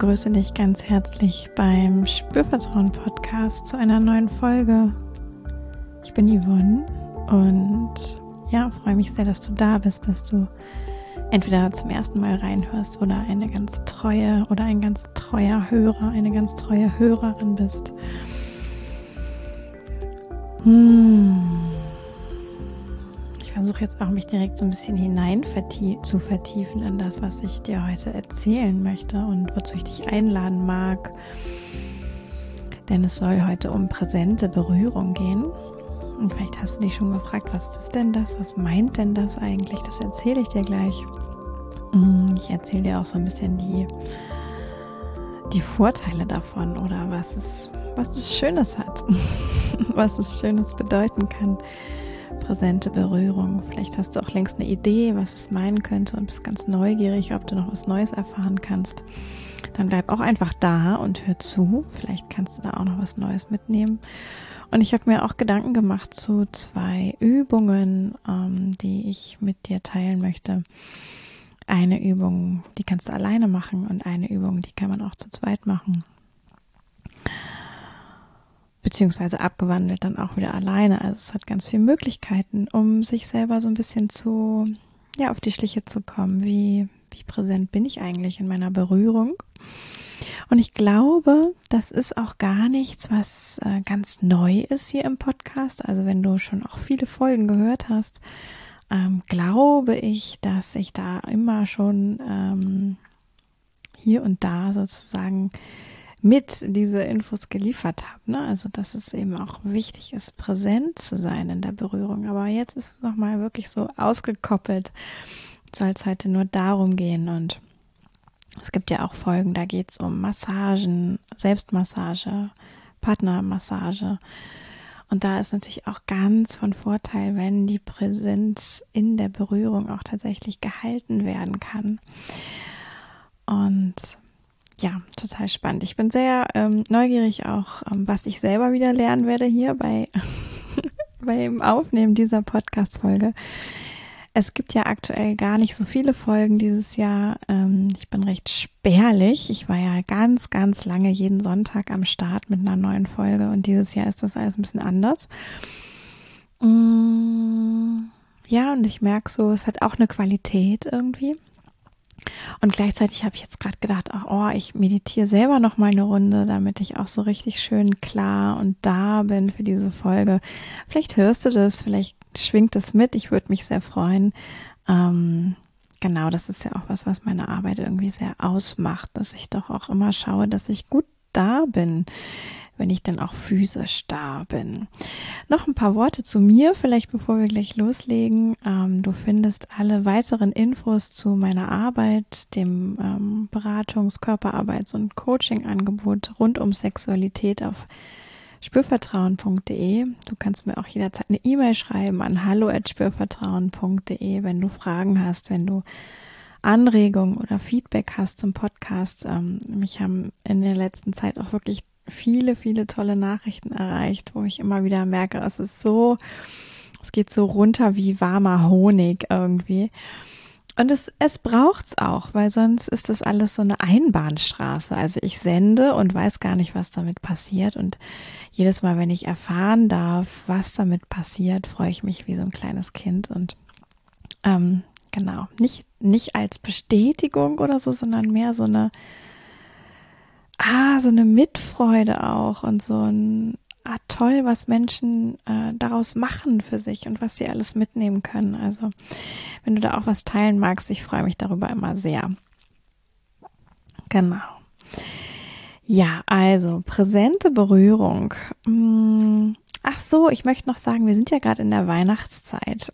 begrüße dich ganz herzlich beim Spürvertrauen Podcast zu einer neuen Folge. Ich bin Yvonne und ja, freue mich sehr, dass du da bist, dass du entweder zum ersten Mal reinhörst oder eine ganz treue oder ein ganz treuer Hörer, eine ganz treue Hörerin bist. Hm. Versuche jetzt auch mich direkt so ein bisschen hinein vertie zu vertiefen in das, was ich dir heute erzählen möchte und wozu ich dich einladen mag. Denn es soll heute um präsente Berührung gehen. Und vielleicht hast du dich schon gefragt, was ist denn das? Was meint denn das eigentlich? Das erzähle ich dir gleich. Mm, ich erzähle dir auch so ein bisschen die, die Vorteile davon oder was es, was es Schönes hat, was es Schönes bedeuten kann präsente Berührung. Vielleicht hast du auch längst eine Idee, was es meinen könnte und bist ganz neugierig, ob du noch was Neues erfahren kannst. Dann bleib auch einfach da und hör zu. Vielleicht kannst du da auch noch was Neues mitnehmen. Und ich habe mir auch Gedanken gemacht zu zwei Übungen, ähm, die ich mit dir teilen möchte. Eine Übung, die kannst du alleine machen und eine Übung, die kann man auch zu zweit machen beziehungsweise abgewandelt dann auch wieder alleine. Also es hat ganz viele Möglichkeiten, um sich selber so ein bisschen zu, ja, auf die Schliche zu kommen. Wie, wie präsent bin ich eigentlich in meiner Berührung? Und ich glaube, das ist auch gar nichts, was äh, ganz neu ist hier im Podcast. Also wenn du schon auch viele Folgen gehört hast, ähm, glaube ich, dass ich da immer schon ähm, hier und da sozusagen mit diese Infos geliefert habe. Ne? Also dass es eben auch wichtig ist, präsent zu sein in der Berührung. Aber jetzt ist es nochmal wirklich so ausgekoppelt. Soll es heute nur darum gehen. Und es gibt ja auch Folgen, da geht es um Massagen, Selbstmassage, Partnermassage. Und da ist natürlich auch ganz von Vorteil, wenn die Präsenz in der Berührung auch tatsächlich gehalten werden kann. Und ja, total spannend. Ich bin sehr ähm, neugierig auch, ähm, was ich selber wieder lernen werde hier bei beim Aufnehmen dieser Podcast-Folge. Es gibt ja aktuell gar nicht so viele Folgen dieses Jahr. Ähm, ich bin recht spärlich. Ich war ja ganz, ganz lange jeden Sonntag am Start mit einer neuen Folge und dieses Jahr ist das alles ein bisschen anders. Mm, ja, und ich merke so, es hat auch eine Qualität irgendwie. Und gleichzeitig habe ich jetzt gerade gedacht, ach, oh, ich meditiere selber noch mal eine Runde, damit ich auch so richtig schön klar und da bin für diese Folge. Vielleicht hörst du das, vielleicht schwingt es mit. Ich würde mich sehr freuen. Ähm, genau, das ist ja auch was, was meine Arbeit irgendwie sehr ausmacht, dass ich doch auch immer schaue, dass ich gut da bin wenn ich dann auch physisch da bin. Noch ein paar Worte zu mir, vielleicht bevor wir gleich loslegen. Ähm, du findest alle weiteren Infos zu meiner Arbeit, dem ähm, Beratungs-, Körperarbeits- und Coaching-Angebot rund um Sexualität auf spürvertrauen.de. Du kannst mir auch jederzeit eine E-Mail schreiben an hallo@spürvertrauen.de, wenn du Fragen hast, wenn du Anregungen oder Feedback hast zum Podcast. Ähm, mich haben in der letzten Zeit auch wirklich viele, viele tolle Nachrichten erreicht, wo ich immer wieder merke, es ist so, es geht so runter wie warmer Honig irgendwie. Und es, es braucht's auch, weil sonst ist das alles so eine Einbahnstraße. Also ich sende und weiß gar nicht, was damit passiert. Und jedes Mal, wenn ich erfahren darf, was damit passiert, freue ich mich wie so ein kleines Kind. Und ähm, genau, nicht, nicht als Bestätigung oder so, sondern mehr so eine, ah, so eine Mitfreude auch und so ein, ah, toll, was Menschen äh, daraus machen für sich und was sie alles mitnehmen können. Also, wenn du da auch was teilen magst, ich freue mich darüber immer sehr. Genau. Ja, also präsente Berührung. Hm, ach so, ich möchte noch sagen, wir sind ja gerade in der Weihnachtszeit.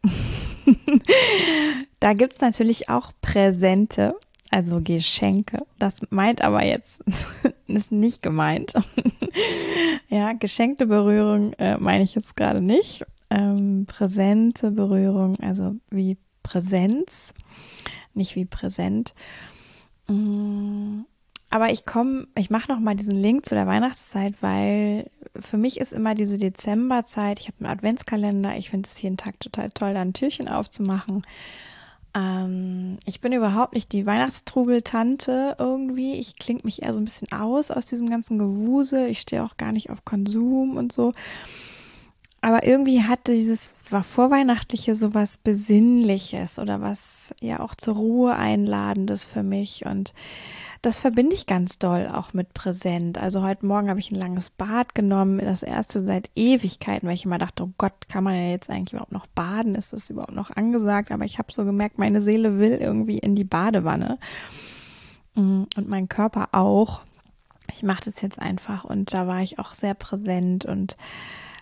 da gibt es natürlich auch Präsente also Geschenke. Das meint aber jetzt, ist nicht gemeint. ja, geschenkte Berührung äh, meine ich jetzt gerade nicht. Ähm, präsente Berührung, also wie Präsenz, nicht wie präsent. Mm, aber ich komme, ich mache noch mal diesen Link zu der Weihnachtszeit, weil für mich ist immer diese Dezemberzeit. Ich habe einen Adventskalender. Ich finde es jeden Tag total toll, da ein Türchen aufzumachen Ähm, ich bin überhaupt nicht die Weihnachtstrubel-Tante irgendwie. Ich klinge mich eher so ein bisschen aus aus diesem ganzen Gewusel. Ich stehe auch gar nicht auf Konsum und so. Aber irgendwie hatte dieses war vorweihnachtliche so was Besinnliches oder was ja auch zur Ruhe einladendes für mich und das verbinde ich ganz doll auch mit präsent. Also heute Morgen habe ich ein langes Bad genommen, das erste seit Ewigkeiten, weil ich immer dachte, oh Gott, kann man ja jetzt eigentlich überhaupt noch baden? Ist das überhaupt noch angesagt? Aber ich habe so gemerkt, meine Seele will irgendwie in die Badewanne mm, und mein Körper auch. Ich mache das jetzt einfach und da war ich auch sehr präsent und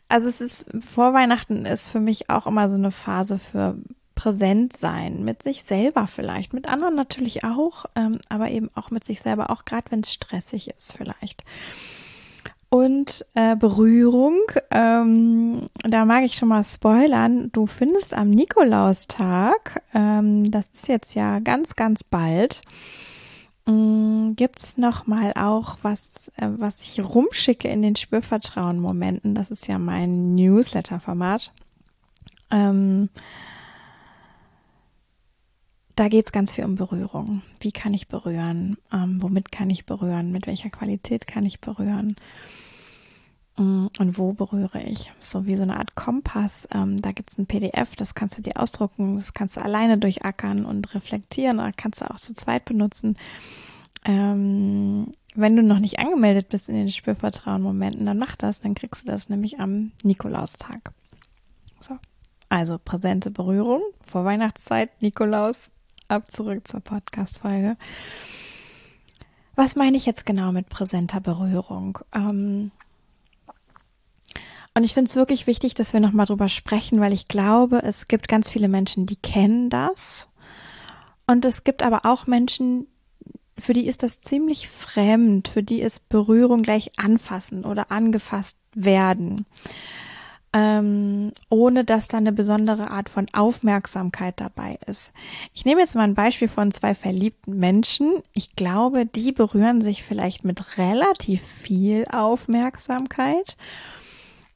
also es ist vor Weihnachten ist für mich auch immer so eine Phase für präsent sein, mit sich selber vielleicht, mit anderen natürlich auch, ähm, aber eben auch mit sich selber, auch gerade wenn es stressig ist vielleicht. Und äh, Berührung, ähm, da mag ich schon mal spoilern, du findest am Nikolaustag, ähm, das ist jetzt ja ganz, ganz bald, ähm, gibt es nochmal auch was, äh, was ich rumschicke in den Spürvertrauen-Momenten. Das ist ja mein Newsletter-Format. Ähm, da geht es ganz viel um Berührung. Wie kann ich berühren? Ähm, womit kann ich berühren? Mit welcher Qualität kann ich berühren? Mm, und wo berühre ich? So wie so eine Art Kompass. Ähm, da gibt es ein PDF, das kannst du dir ausdrucken, das kannst du alleine durchackern und reflektieren oder kannst du auch zu zweit benutzen. Ähm, wenn du noch nicht angemeldet bist in den Spürvertrauen-Momenten, dann mach das, dann kriegst du das nämlich am Nikolaustag. So. Also präsente Berührung vor Weihnachtszeit, Nikolaus, ab zurück zur Podcast-Folge. Was meine ich jetzt genau mit präsenter Berührung? Ähm, und ich finde es wirklich wichtig, dass wir nochmal drüber sprechen, weil ich glaube, es gibt ganz viele Menschen, die kennen das. Und es gibt aber auch Menschen, für die ist das ziemlich fremd, für die ist Berührung gleich anfassen oder angefasst werden ähm, ohne dass da eine besondere Art von Aufmerksamkeit dabei ist. Ich nehme jetzt mal ein Beispiel von zwei verliebten Menschen. Ich glaube, die berühren sich vielleicht mit relativ viel Aufmerksamkeit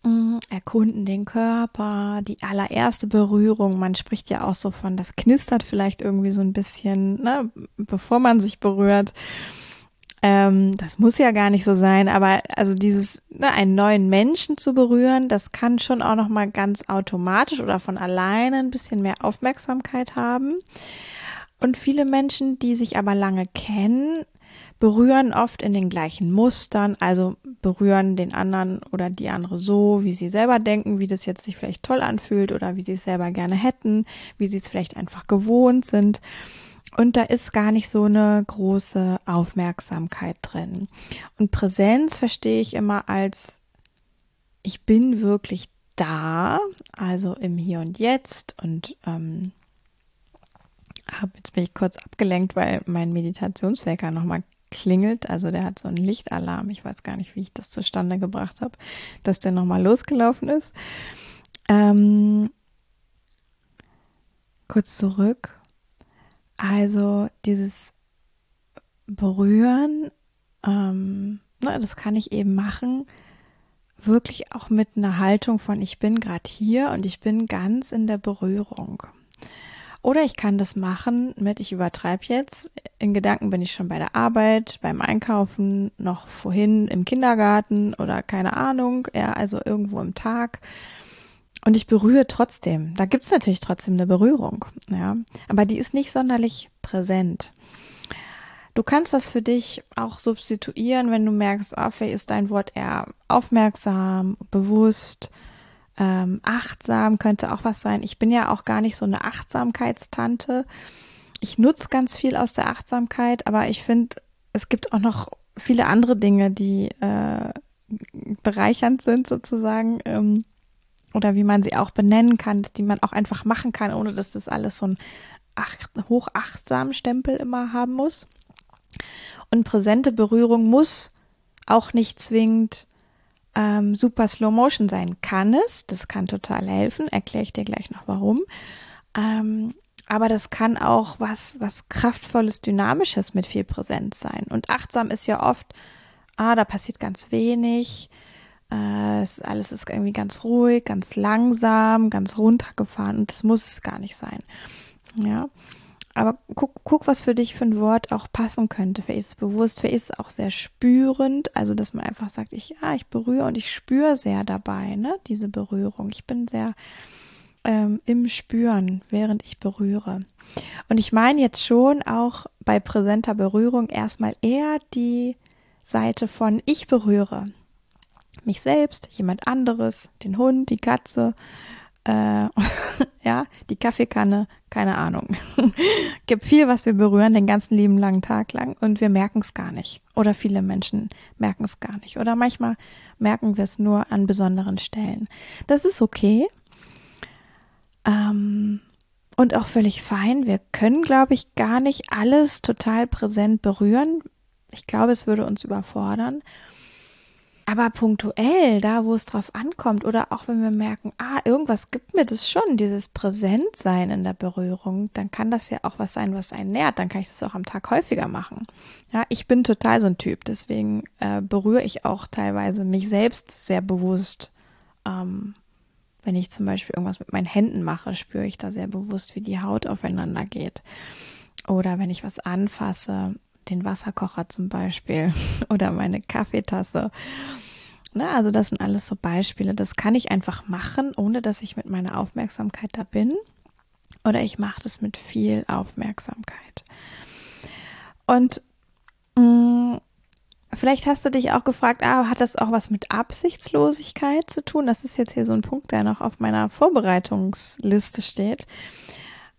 mm, erkunden den Körper, die allererste Berührung. Man spricht ja auch so von, das knistert vielleicht irgendwie so ein bisschen, ne, bevor man sich berührt. Ähm, das muss ja gar nicht so sein, aber also dieses, ne, einen neuen Menschen zu berühren, das kann schon auch noch mal ganz automatisch oder von alleine ein bisschen mehr Aufmerksamkeit haben. Und viele Menschen, die sich aber lange kennen, berühren oft in den gleichen Mustern, also berühren den anderen oder die andere so, wie sie selber denken, wie das jetzt sich vielleicht toll anfühlt oder wie sie es selber gerne hätten, wie sie es vielleicht einfach gewohnt sind. Und da ist gar nicht so eine große Aufmerksamkeit drin. Und Präsenz verstehe ich immer als, ich bin wirklich da, also im Hier und Jetzt. Und ähm, hab, jetzt bin ich kurz abgelenkt, weil mein Meditationswecker nochmal klingelt. Also der hat so einen Lichtalarm. Ich weiß gar nicht, wie ich das zustande gebracht habe, dass der nochmal losgelaufen ist. Ähm, kurz zurück. Also dieses Berühren, ähm, ne, das kann ich eben machen, wirklich auch mit einer Haltung von ich bin gerade hier und ich bin ganz in der Berührung. Oder ich kann das machen mit, ich übertreibe jetzt, in Gedanken bin ich schon bei der Arbeit, beim Einkaufen, noch vorhin im Kindergarten oder keine Ahnung, ja, also irgendwo im Tag. Und ich berühre trotzdem. Da gibt es natürlich trotzdem eine Berührung, ja. Aber die ist nicht sonderlich präsent. Du kannst das für dich auch substituieren, wenn du merkst, oh, vielleicht ist dein Wort eher aufmerksam, bewusst, ähm, achtsam könnte auch was sein. Ich bin ja auch gar nicht so eine Achtsamkeitstante. Ich nutze ganz viel aus der Achtsamkeit, aber ich finde, es gibt auch noch viele andere Dinge, die äh, bereichernd sind sozusagen. Ähm, oder wie man sie auch benennen kann, die man auch einfach machen kann, ohne dass das alles so ein acht, hochachtsamen Stempel immer haben muss. Und präsente Berührung muss auch nicht zwingend ähm, super Slow Motion sein. Kann es, das kann total helfen, erkläre ich dir gleich noch warum. Ähm, aber das kann auch was, was kraftvolles, dynamisches mit viel Präsenz sein. Und achtsam ist ja oft, ah, da passiert ganz wenig, äh, es, alles ist irgendwie ganz ruhig, ganz langsam, ganz runtergefahren und das muss es gar nicht sein. Ja. aber guck, guck, was für dich für ein Wort auch passen könnte. Wer ist bewusst, wer ist auch sehr spürend, also dass man einfach sagt, ich, ja, ich berühre und ich spüre sehr dabei, ne, diese Berührung. Ich bin sehr ähm, im Spüren, während ich berühre. Und ich meine jetzt schon auch bei präsenter Berührung erstmal eher die Seite von ich berühre mich selbst, jemand anderes, den Hund, die Katze, äh, ja, die Kaffeekanne, keine Ahnung. Gibt viel, was wir berühren den ganzen lieben langen Tag lang und wir merken es gar nicht. Oder viele Menschen merken es gar nicht. Oder manchmal merken wir es nur an besonderen Stellen. Das ist okay. Ähm, und auch völlig fein. Wir können, glaube ich, gar nicht alles total präsent berühren. Ich glaube, es würde uns überfordern. Aber punktuell, da wo es drauf ankommt, oder auch wenn wir merken, ah, irgendwas gibt mir das schon, dieses Präsentsein in der Berührung, dann kann das ja auch was sein, was einen nährt. Dann kann ich das auch am Tag häufiger machen. Ja, ich bin total so ein Typ, deswegen äh, berühre ich auch teilweise mich selbst sehr bewusst. Ähm, wenn ich zum Beispiel irgendwas mit meinen Händen mache, spüre ich da sehr bewusst, wie die Haut aufeinander geht. Oder wenn ich was anfasse, den Wasserkocher zum Beispiel oder meine Kaffeetasse. Ne, also das sind alles so Beispiele. Das kann ich einfach machen, ohne dass ich mit meiner Aufmerksamkeit da bin. Oder ich mache das mit viel Aufmerksamkeit. Und mh, mm, vielleicht hast du dich auch gefragt, ah, hat das auch was mit Absichtslosigkeit zu tun? Das ist jetzt hier so ein Punkt, der noch auf meiner Vorbereitungsliste steht.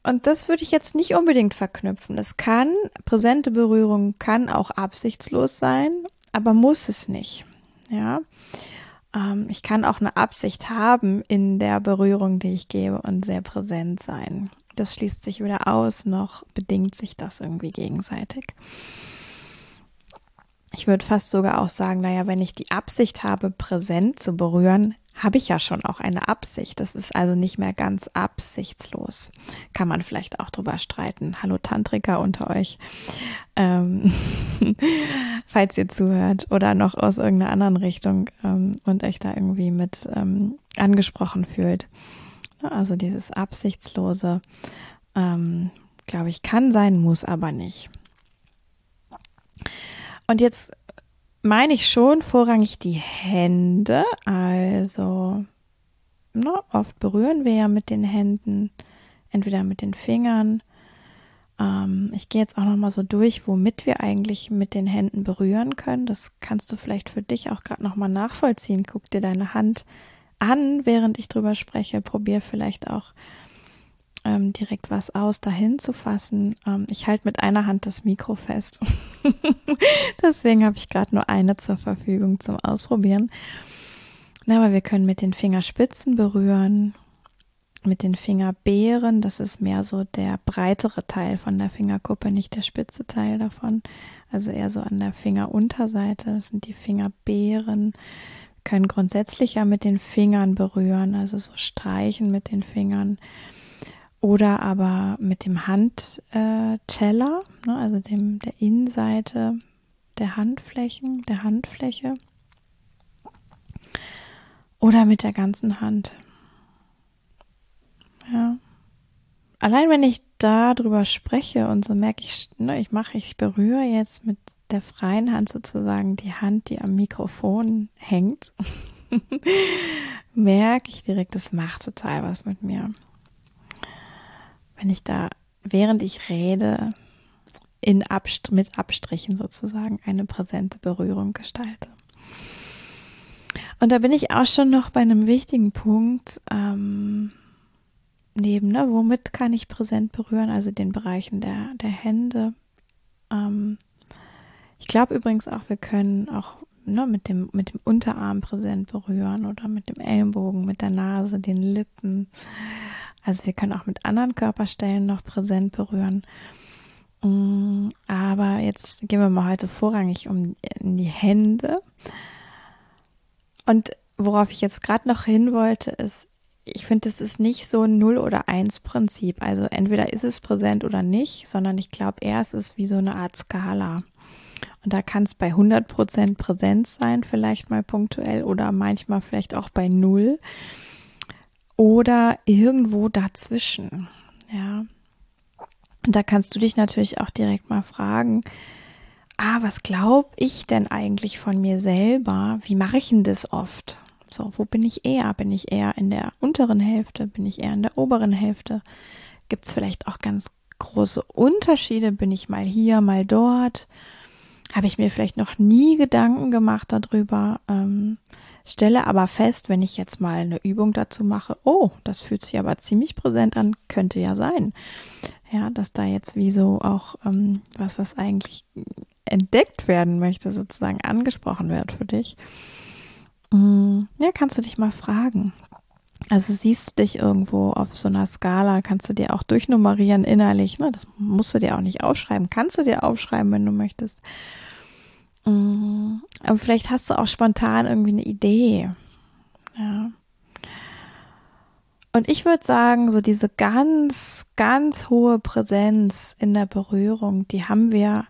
Und das würde ich jetzt nicht unbedingt verknüpfen. Es kann, präsente Berührung kann auch absichtslos sein, aber muss es nicht. Ja. Ähm, ich kann auch eine Absicht haben in der Berührung, die ich gebe und sehr präsent sein. Das schließt sich weder aus, noch bedingt sich das irgendwie gegenseitig. Ich würde fast sogar auch sagen, naja, wenn ich die Absicht habe, präsent zu berühren, habe ich ja schon auch eine Absicht. Das ist also nicht mehr ganz absichtslos. Kann man vielleicht auch drüber streiten. Hallo Tantriker unter euch. Ähm, falls ihr zuhört oder noch aus irgendeiner anderen Richtung ähm, und euch da irgendwie mit ähm, angesprochen fühlt. Also dieses Absichtslose, ähm, glaube ich, kann sein, muss aber nicht. Und jetzt meine ich schon vorrangig die Hände. Also, ne, oft berühren wir ja mit den Händen, entweder mit den Fingern. Ähm, ich gehe jetzt auch nochmal so durch, womit wir eigentlich mit den Händen berühren können. Das kannst du vielleicht für dich auch gerade nochmal nachvollziehen. Guck dir deine Hand an, während ich drüber spreche. Probier vielleicht auch ähm, direkt was aus, dahin zu fassen. Ähm, ich halte mit einer Hand das Mikro fest. Deswegen habe ich gerade nur eine zur Verfügung zum Ausprobieren. Na, aber wir können mit den Fingerspitzen berühren, mit den Fingerbeeren. Das ist mehr so der breitere Teil von der Fingerkuppe, nicht der spitze Teil davon. Also eher so an der Fingerunterseite. Das sind die Fingerbeeren. Wir können grundsätzlich ja mit den Fingern berühren, also so streichen mit den Fingern oder aber mit dem Handteller, ne, also dem der Innenseite der Handflächen, der Handfläche oder mit der ganzen Hand. Ja. Allein wenn ich da drüber spreche und so merke ich, ne, ich mache, ich berühre jetzt mit der freien Hand sozusagen die Hand, die am Mikrofon hängt, merke ich direkt, das macht total was mit mir wenn ich da, während ich rede, in Abst mit Abstrichen sozusagen eine präsente Berührung gestalte. Und da bin ich auch schon noch bei einem wichtigen Punkt ähm, neben, ne, womit kann ich präsent berühren, also den Bereichen der, der Hände. Ähm, ich glaube übrigens auch, wir können auch ne, mit, dem, mit dem Unterarm präsent berühren oder mit dem Ellenbogen, mit der Nase, den Lippen. Also wir können auch mit anderen Körperstellen noch präsent berühren. Mm, aber jetzt gehen wir mal heute vorrangig um in die Hände. Und worauf ich jetzt gerade noch hin wollte, ist, ich finde, es ist nicht so ein Null- oder Eins-Prinzip. Also entweder ist es präsent oder nicht, sondern ich glaube eher, es ist wie so eine Art Skala. Und da kann es bei 100% Präsenz sein, vielleicht mal punktuell oder manchmal vielleicht auch bei Null oder irgendwo dazwischen. Ja. Und da kannst du dich natürlich auch direkt mal fragen, ah, was glaube ich denn eigentlich von mir selber? Wie mache ich denn das oft? So, wo bin ich eher? Bin ich eher in der unteren Hälfte? Bin ich eher in der oberen Hälfte? Gibt es vielleicht auch ganz große Unterschiede? Bin ich mal hier, mal dort? Habe ich mir vielleicht noch nie Gedanken gemacht darüber? Ähm, stelle aber fest, wenn ich jetzt mal eine Übung dazu mache, oh, das fühlt sich aber ziemlich präsent an, könnte ja sein. Ja, dass da jetzt wie so auch ähm, was, was eigentlich entdeckt werden möchte, sozusagen angesprochen wird für dich. Mm, ja, kannst du dich mal fragen. Also siehst du dich irgendwo auf so einer Skala, kannst du dir auch durchnummerieren innerlich. Ne? Das musst du dir auch nicht aufschreiben. Kannst du dir aufschreiben, wenn du möchtest. Mm, aber vielleicht hast du auch spontan irgendwie eine Idee. Ja. Und ich würde sagen, so diese ganz, ganz hohe Präsenz in der Berührung, die haben wir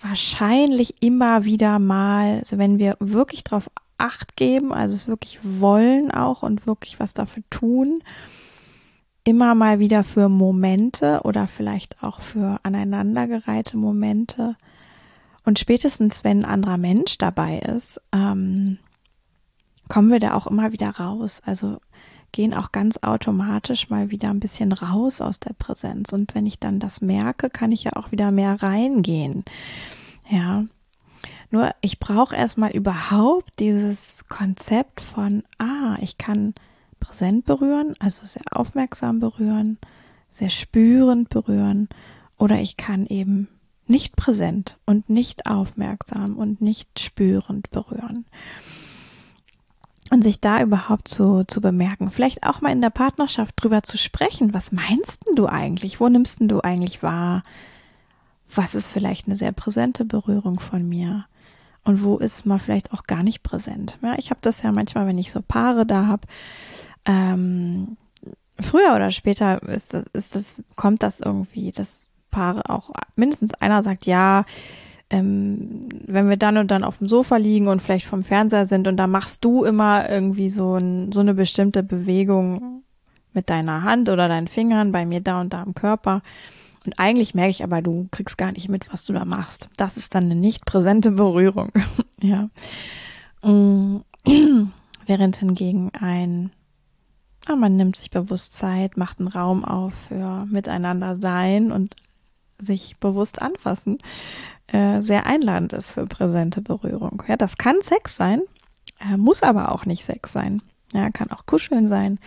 wahrscheinlich immer wieder mal, also wenn wir wirklich darauf Acht geben, also es wirklich wollen auch und wirklich was dafür tun, immer mal wieder für Momente oder vielleicht auch für aneinandergereihte Momente. Und spätestens, wenn ein anderer Mensch dabei ist, ähm, kommen wir da auch immer wieder raus. Also gehen auch ganz automatisch mal wieder ein bisschen raus aus der Präsenz. Und wenn ich dann das merke, kann ich ja auch wieder mehr reingehen. Ja. Nur ich brauche erstmal überhaupt dieses Konzept von, ah, ich kann präsent berühren, also sehr aufmerksam berühren, sehr spürend berühren, oder ich kann eben nicht präsent und nicht aufmerksam und nicht spürend berühren und sich da überhaupt zu, zu bemerken. Vielleicht auch mal in der Partnerschaft drüber zu sprechen. Was meinst denn du eigentlich? Wo nimmst denn du eigentlich wahr? Was ist vielleicht eine sehr präsente Berührung von mir? Und wo ist mal vielleicht auch gar nicht präsent? Ja, ich habe das ja manchmal, wenn ich so Paare da habe. Ähm, früher oder später ist das, ist das, kommt das irgendwie, dass Paare auch mindestens einer sagt, ja, ähm, wenn wir dann und dann auf dem Sofa liegen und vielleicht vom Fernseher sind und da machst du immer irgendwie so, ein, so eine bestimmte Bewegung mit deiner Hand oder deinen Fingern bei mir da und da am Körper. Und eigentlich merke ich aber, du kriegst gar nicht mit, was du da machst. Das ist dann eine nicht präsente Berührung. ja. Mm. Während hingegen ein, ah, man nimmt sich bewusst Zeit, macht einen Raum auf für miteinander sein und sich bewusst anfassen, äh, sehr einladend ist für präsente Berührung. Ja, das kann Sex sein, äh, muss aber auch nicht Sex sein. Ja, kann auch Kuscheln sein,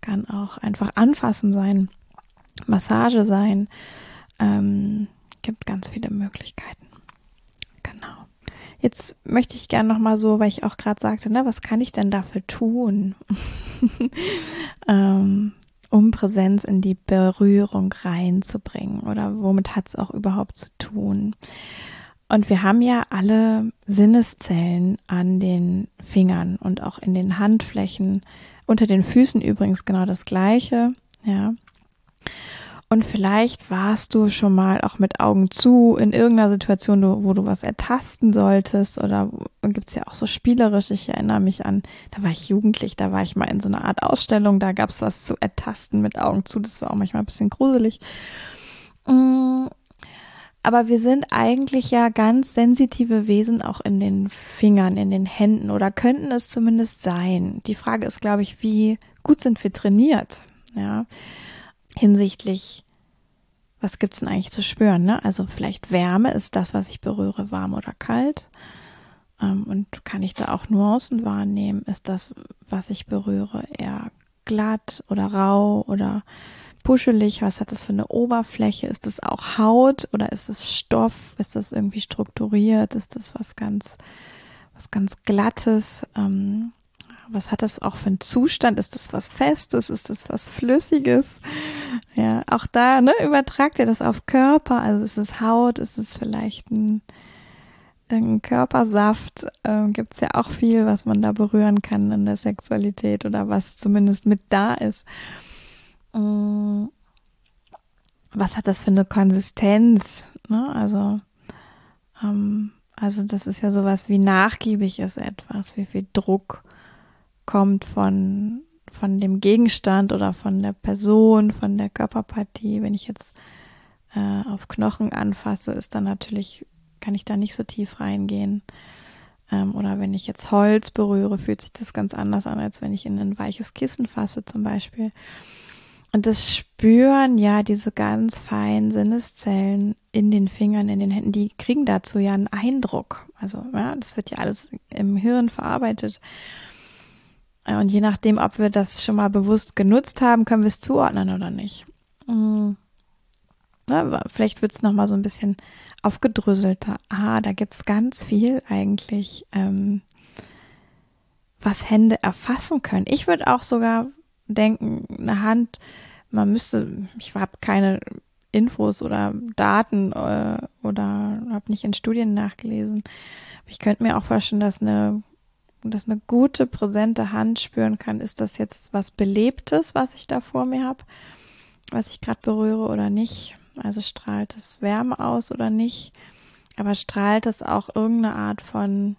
kann auch einfach anfassen sein, Massage sein. Ähm, gibt ganz viele Möglichkeiten. Genau. Jetzt möchte ich gerne noch mal so, weil ich auch gerade sagte, ne, was kann ich denn dafür tun? ähm, um Präsenz in die Berührung reinzubringen oder womit hat es auch überhaupt zu tun? Und wir haben ja alle Sinneszellen an den Fingern und auch in den Handflächen, unter den Füßen übrigens genau das gleiche, ja. Und vielleicht warst du schon mal auch mit Augen zu in irgendeiner Situation, wo du was ertasten solltest oder gibt es ja auch so spielerisch. Ich erinnere mich an, da war ich jugendlich, da war ich mal in so einer Art Ausstellung, da gab es was zu ertasten mit Augen zu. Das war auch manchmal ein bisschen gruselig. Mm, aber wir sind eigentlich ja ganz sensitive Wesen auch in den Fingern, in den Händen oder könnten es zumindest sein. Die Frage ist, glaube ich, wie gut sind wir trainiert? Ja hinsichtlich, was gibt es denn eigentlich zu spüren? Ne? Also vielleicht Wärme ist das, was ich berühre, warm oder kalt. Ähm, und kann ich da auch Nuancen wahrnehmen? Ist das, was ich berühre, eher glatt oder rau oder puschelig? Was hat das für eine Oberfläche? Ist das auch Haut oder ist es Stoff? Ist das irgendwie strukturiert? Ist das was ganz, was ganz Glattes? Ähm, was hat das auch für einen Zustand? Ist das was Festes? Ist das was Flüssiges? Ja, auch da, ne, übertragt ihr das auf Körper. Also ist es Haut? Ist es vielleicht ein, ein Körpersaft? Ähm, Gibt es ja auch viel, was man da berühren kann in der Sexualität oder was zumindest mit da ist. Ähm, was hat das für eine Konsistenz? Ne? Also, ähm, also das ist ja sowas wie nachgiebig ist etwas, wie viel Druck kommt von, von dem Gegenstand oder von der Person, von der Körperpartie. Wenn ich jetzt äh, auf Knochen anfasse, ist dann natürlich, kann ich da nicht so tief reingehen. Ähm, oder wenn ich jetzt Holz berühre, fühlt sich das ganz anders an, als wenn ich in ein weiches Kissen fasse zum Beispiel. Und das Spüren, ja, diese ganz feinen Sinneszellen in den Fingern, in den Händen, die kriegen dazu ja einen Eindruck. Also, ja, das wird ja alles im Hirn verarbeitet. Und je nachdem, ob wir das schon mal bewusst genutzt haben, können wir es zuordnen oder nicht. Mhm. Ja, vielleicht wird es nochmal so ein bisschen aufgedröselter. Ah, da gibt es ganz viel eigentlich, ähm, was Hände erfassen können. Ich würde auch sogar denken, eine Hand, man müsste, ich habe keine Infos oder Daten äh, oder habe nicht in Studien nachgelesen. Ich könnte mir auch vorstellen, dass eine, dass eine gute, präsente Hand spüren kann, ist das jetzt was Belebtes, was ich da vor mir habe, was ich gerade berühre oder nicht. Also strahlt es Wärme aus oder nicht. Aber strahlt es auch irgendeine Art von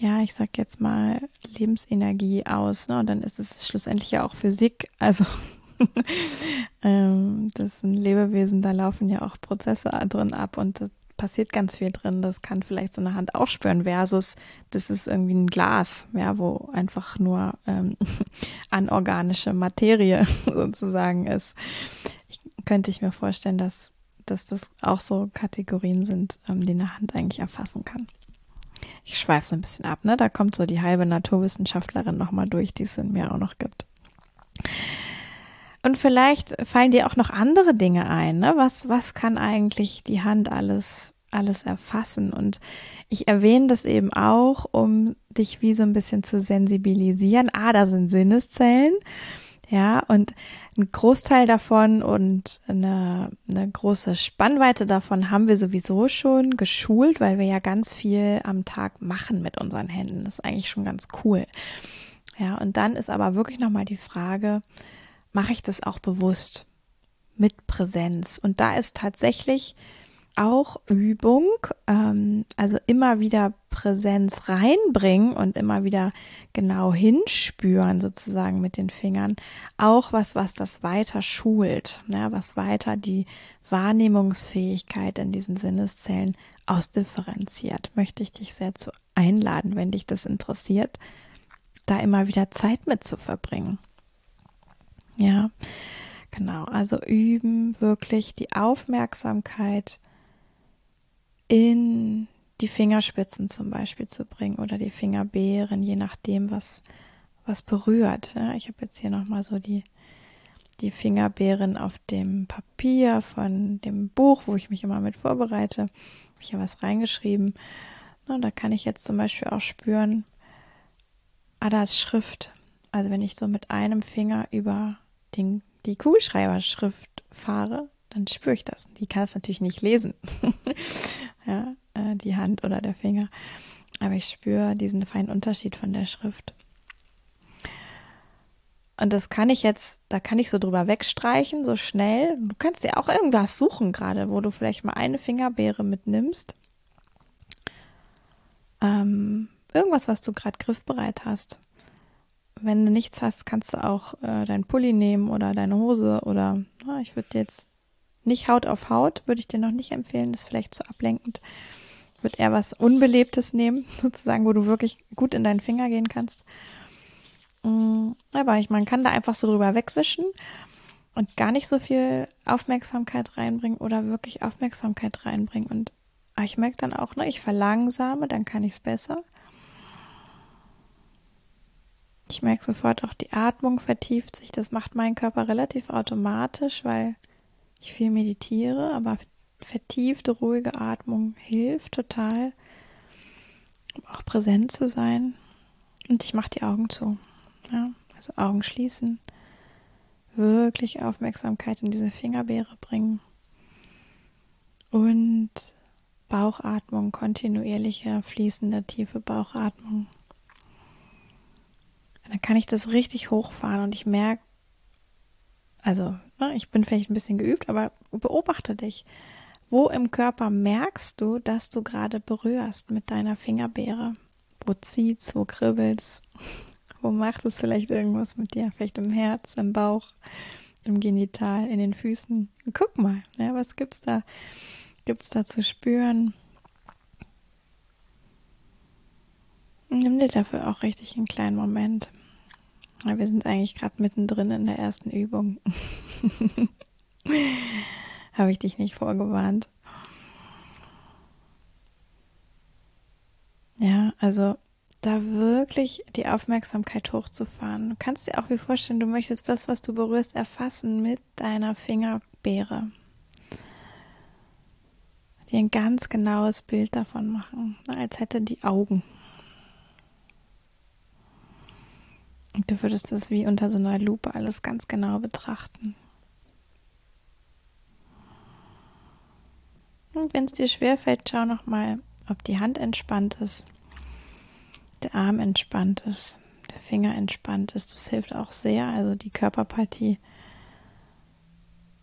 ja, ich sag jetzt mal, Lebensenergie aus. Ne? Und dann ist es schlussendlich ja auch Physik. Also ähm, das sind Lebewesen, da laufen ja auch Prozesse drin ab und das passiert ganz viel drin. Das kann vielleicht so eine Hand auch spüren, versus das ist irgendwie ein Glas, ja, wo einfach nur ähm, anorganische Materie sozusagen ist. Ich, könnte ich mir vorstellen, dass, dass das auch so Kategorien sind, ähm, die eine Hand eigentlich erfassen kann ich schweife so ein bisschen ab, ne? Da kommt so die halbe Naturwissenschaftlerin nochmal durch, die es in mir auch noch gibt. Und vielleicht fallen dir auch noch andere Dinge ein, ne? Was, was kann eigentlich die Hand alles, alles erfassen? Und ich erwähne das eben auch, um dich wie so ein bisschen zu sensibilisieren. Ah, da sind Sinneszellen. Ja, und ein Großteil davon und eine, eine große Spannweite davon haben wir sowieso schon geschult, weil wir ja ganz viel am Tag machen mit unseren Händen. Das ist eigentlich schon ganz cool. Ja, und dann ist aber wirklich nochmal die Frage, mache ich das auch bewusst mit Präsenz? Und da ist tatsächlich auch Übung, ähm, also immer wieder Präsenz reinbringen und immer wieder genau hinspüren sozusagen mit den Fingern, auch was, was das weiter schult, ja, was weiter die Wahrnehmungsfähigkeit in diesen Sinneszellen ausdifferenziert. Möchte ich dich sehr zu einladen, wenn dich das interessiert, da immer wieder Zeit mit zu verbringen. Ja, genau. Also üben wirklich die Aufmerksamkeit in die Fingerspitzen zum Beispiel zu bringen oder die Fingerbeeren, je nachdem, was, was berührt. Ja, ich habe jetzt hier nochmal so die, die Fingerbeeren auf dem Papier von dem Buch, wo ich mich immer mit vorbereite. Habe ich ja was reingeschrieben. Na, da kann ich jetzt zum Beispiel auch spüren, ah, da ist Schrift. Also wenn ich so mit einem Finger über den, die Kugelschreiberschrift fahre, dann spüre ich das. Die kann es natürlich nicht lesen. ja, äh, die Hand oder der Finger. Aber ich spüre diesen feinen Unterschied von der Schrift. Und das kann ich jetzt, da kann ich so drüber wegstreichen, so schnell. Du kannst dir auch irgendwas suchen gerade, wo du vielleicht mal eine Fingerbeere mitnimmst. Ähm, irgendwas, was du gerade griffbereit hast. Wenn du nichts hast, kannst du auch äh, dein Pulli nehmen oder deine Hose oder na, ich würde jetzt nicht Haut auf Haut, würde ich dir noch nicht empfehlen, das ist vielleicht zu ablenkend. Würde eher was Unbelebtes nehmen, sozusagen, wo du wirklich gut in deinen Finger gehen kannst. Mm, aber ich, man kann da einfach so drüber wegwischen und gar nicht so viel Aufmerksamkeit reinbringen oder wirklich Aufmerksamkeit reinbringen. Und ich merke dann auch, ne, ich verlangsame, dann kann ich es besser. Ich merke sofort auch, die Atmung vertieft sich. Das macht mein Körper relativ automatisch, weil ich viel meditiere, aber vertiefte, ruhige Atmung hilft total, um auch präsent zu sein. Und ich mache die Augen zu. Ja, also Augen schließen, wirklich Aufmerksamkeit in diese Fingerbeere bringen und Bauchatmung, kontinuierliche, fließende, tiefe Bauchatmung. Dann kann ich das richtig hochfahren und ich merke, also ne, ich bin vielleicht ein bisschen geübt, aber beobachte dich. Wo im Körper merkst du, dass du gerade berührst mit deiner Fingerbeere? Wo zieht's, wo kribbelt's? Wo macht es vielleicht irgendwas mit dir? Vielleicht im Herz, im Bauch, im Genital, in den Füßen. Guck mal, ja, was gibt's da? Gibt's da zu spüren? Nimm dir dafür auch richtig einen kleinen Moment. Wir sind eigentlich gerade mittendrin in der ersten Übung. Habe ich dich nicht vorgewarnt. Ja, also da wirklich die Aufmerksamkeit hochzufahren. Du kannst dir auch wie vorstellen, du möchtest das, was du berührst, erfassen mit deiner Fingerbeere. Dir ein ganz genaues Bild davon machen, als hätte die Augen. Und du würdest das wie unter so einer Lupe alles ganz genau betrachten. Und wenn es dir schwerfällt, schau nochmal, ob die Hand entspannt ist, der Arm entspannt ist, der Finger entspannt ist. Das hilft auch sehr, also die Körperpartie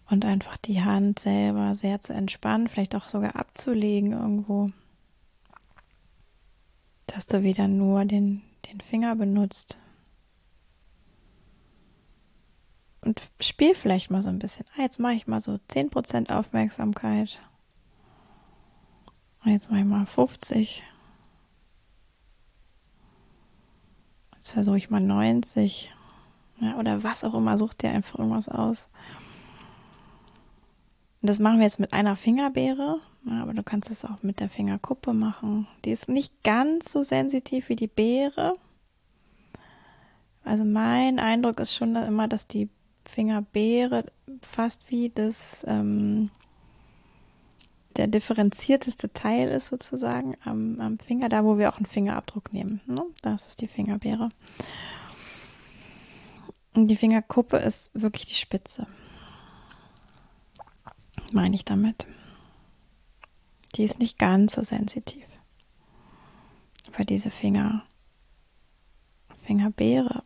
und einfach die Hand selber sehr zu entspannen, vielleicht auch sogar abzulegen irgendwo, dass du wieder nur den, den Finger benutzt. Und spiel vielleicht mal so ein bisschen. Ah, jetzt mache ich mal so 10% Aufmerksamkeit. Jetzt mache ich mal 50. Jetzt versuche ich mal 90. Ja, oder was auch immer, such dir einfach irgendwas aus. Und das machen wir jetzt mit einer Fingerbeere, ja, aber du kannst es auch mit der Fingerkuppe machen. Die ist nicht ganz so sensitiv wie die Beere. Also mein Eindruck ist schon immer, dass die Fingerbeere fast wie das ähm, der differenzierteste Teil ist sozusagen am, am, Finger, da wo wir auch einen Fingerabdruck nehmen. Ne? Das ist die Fingerbeere. Und die Fingerkuppe ist wirklich die Spitze. Meine ich damit. Die ist nicht ganz so sensitiv. Aber diese Finger, Fingerbeere,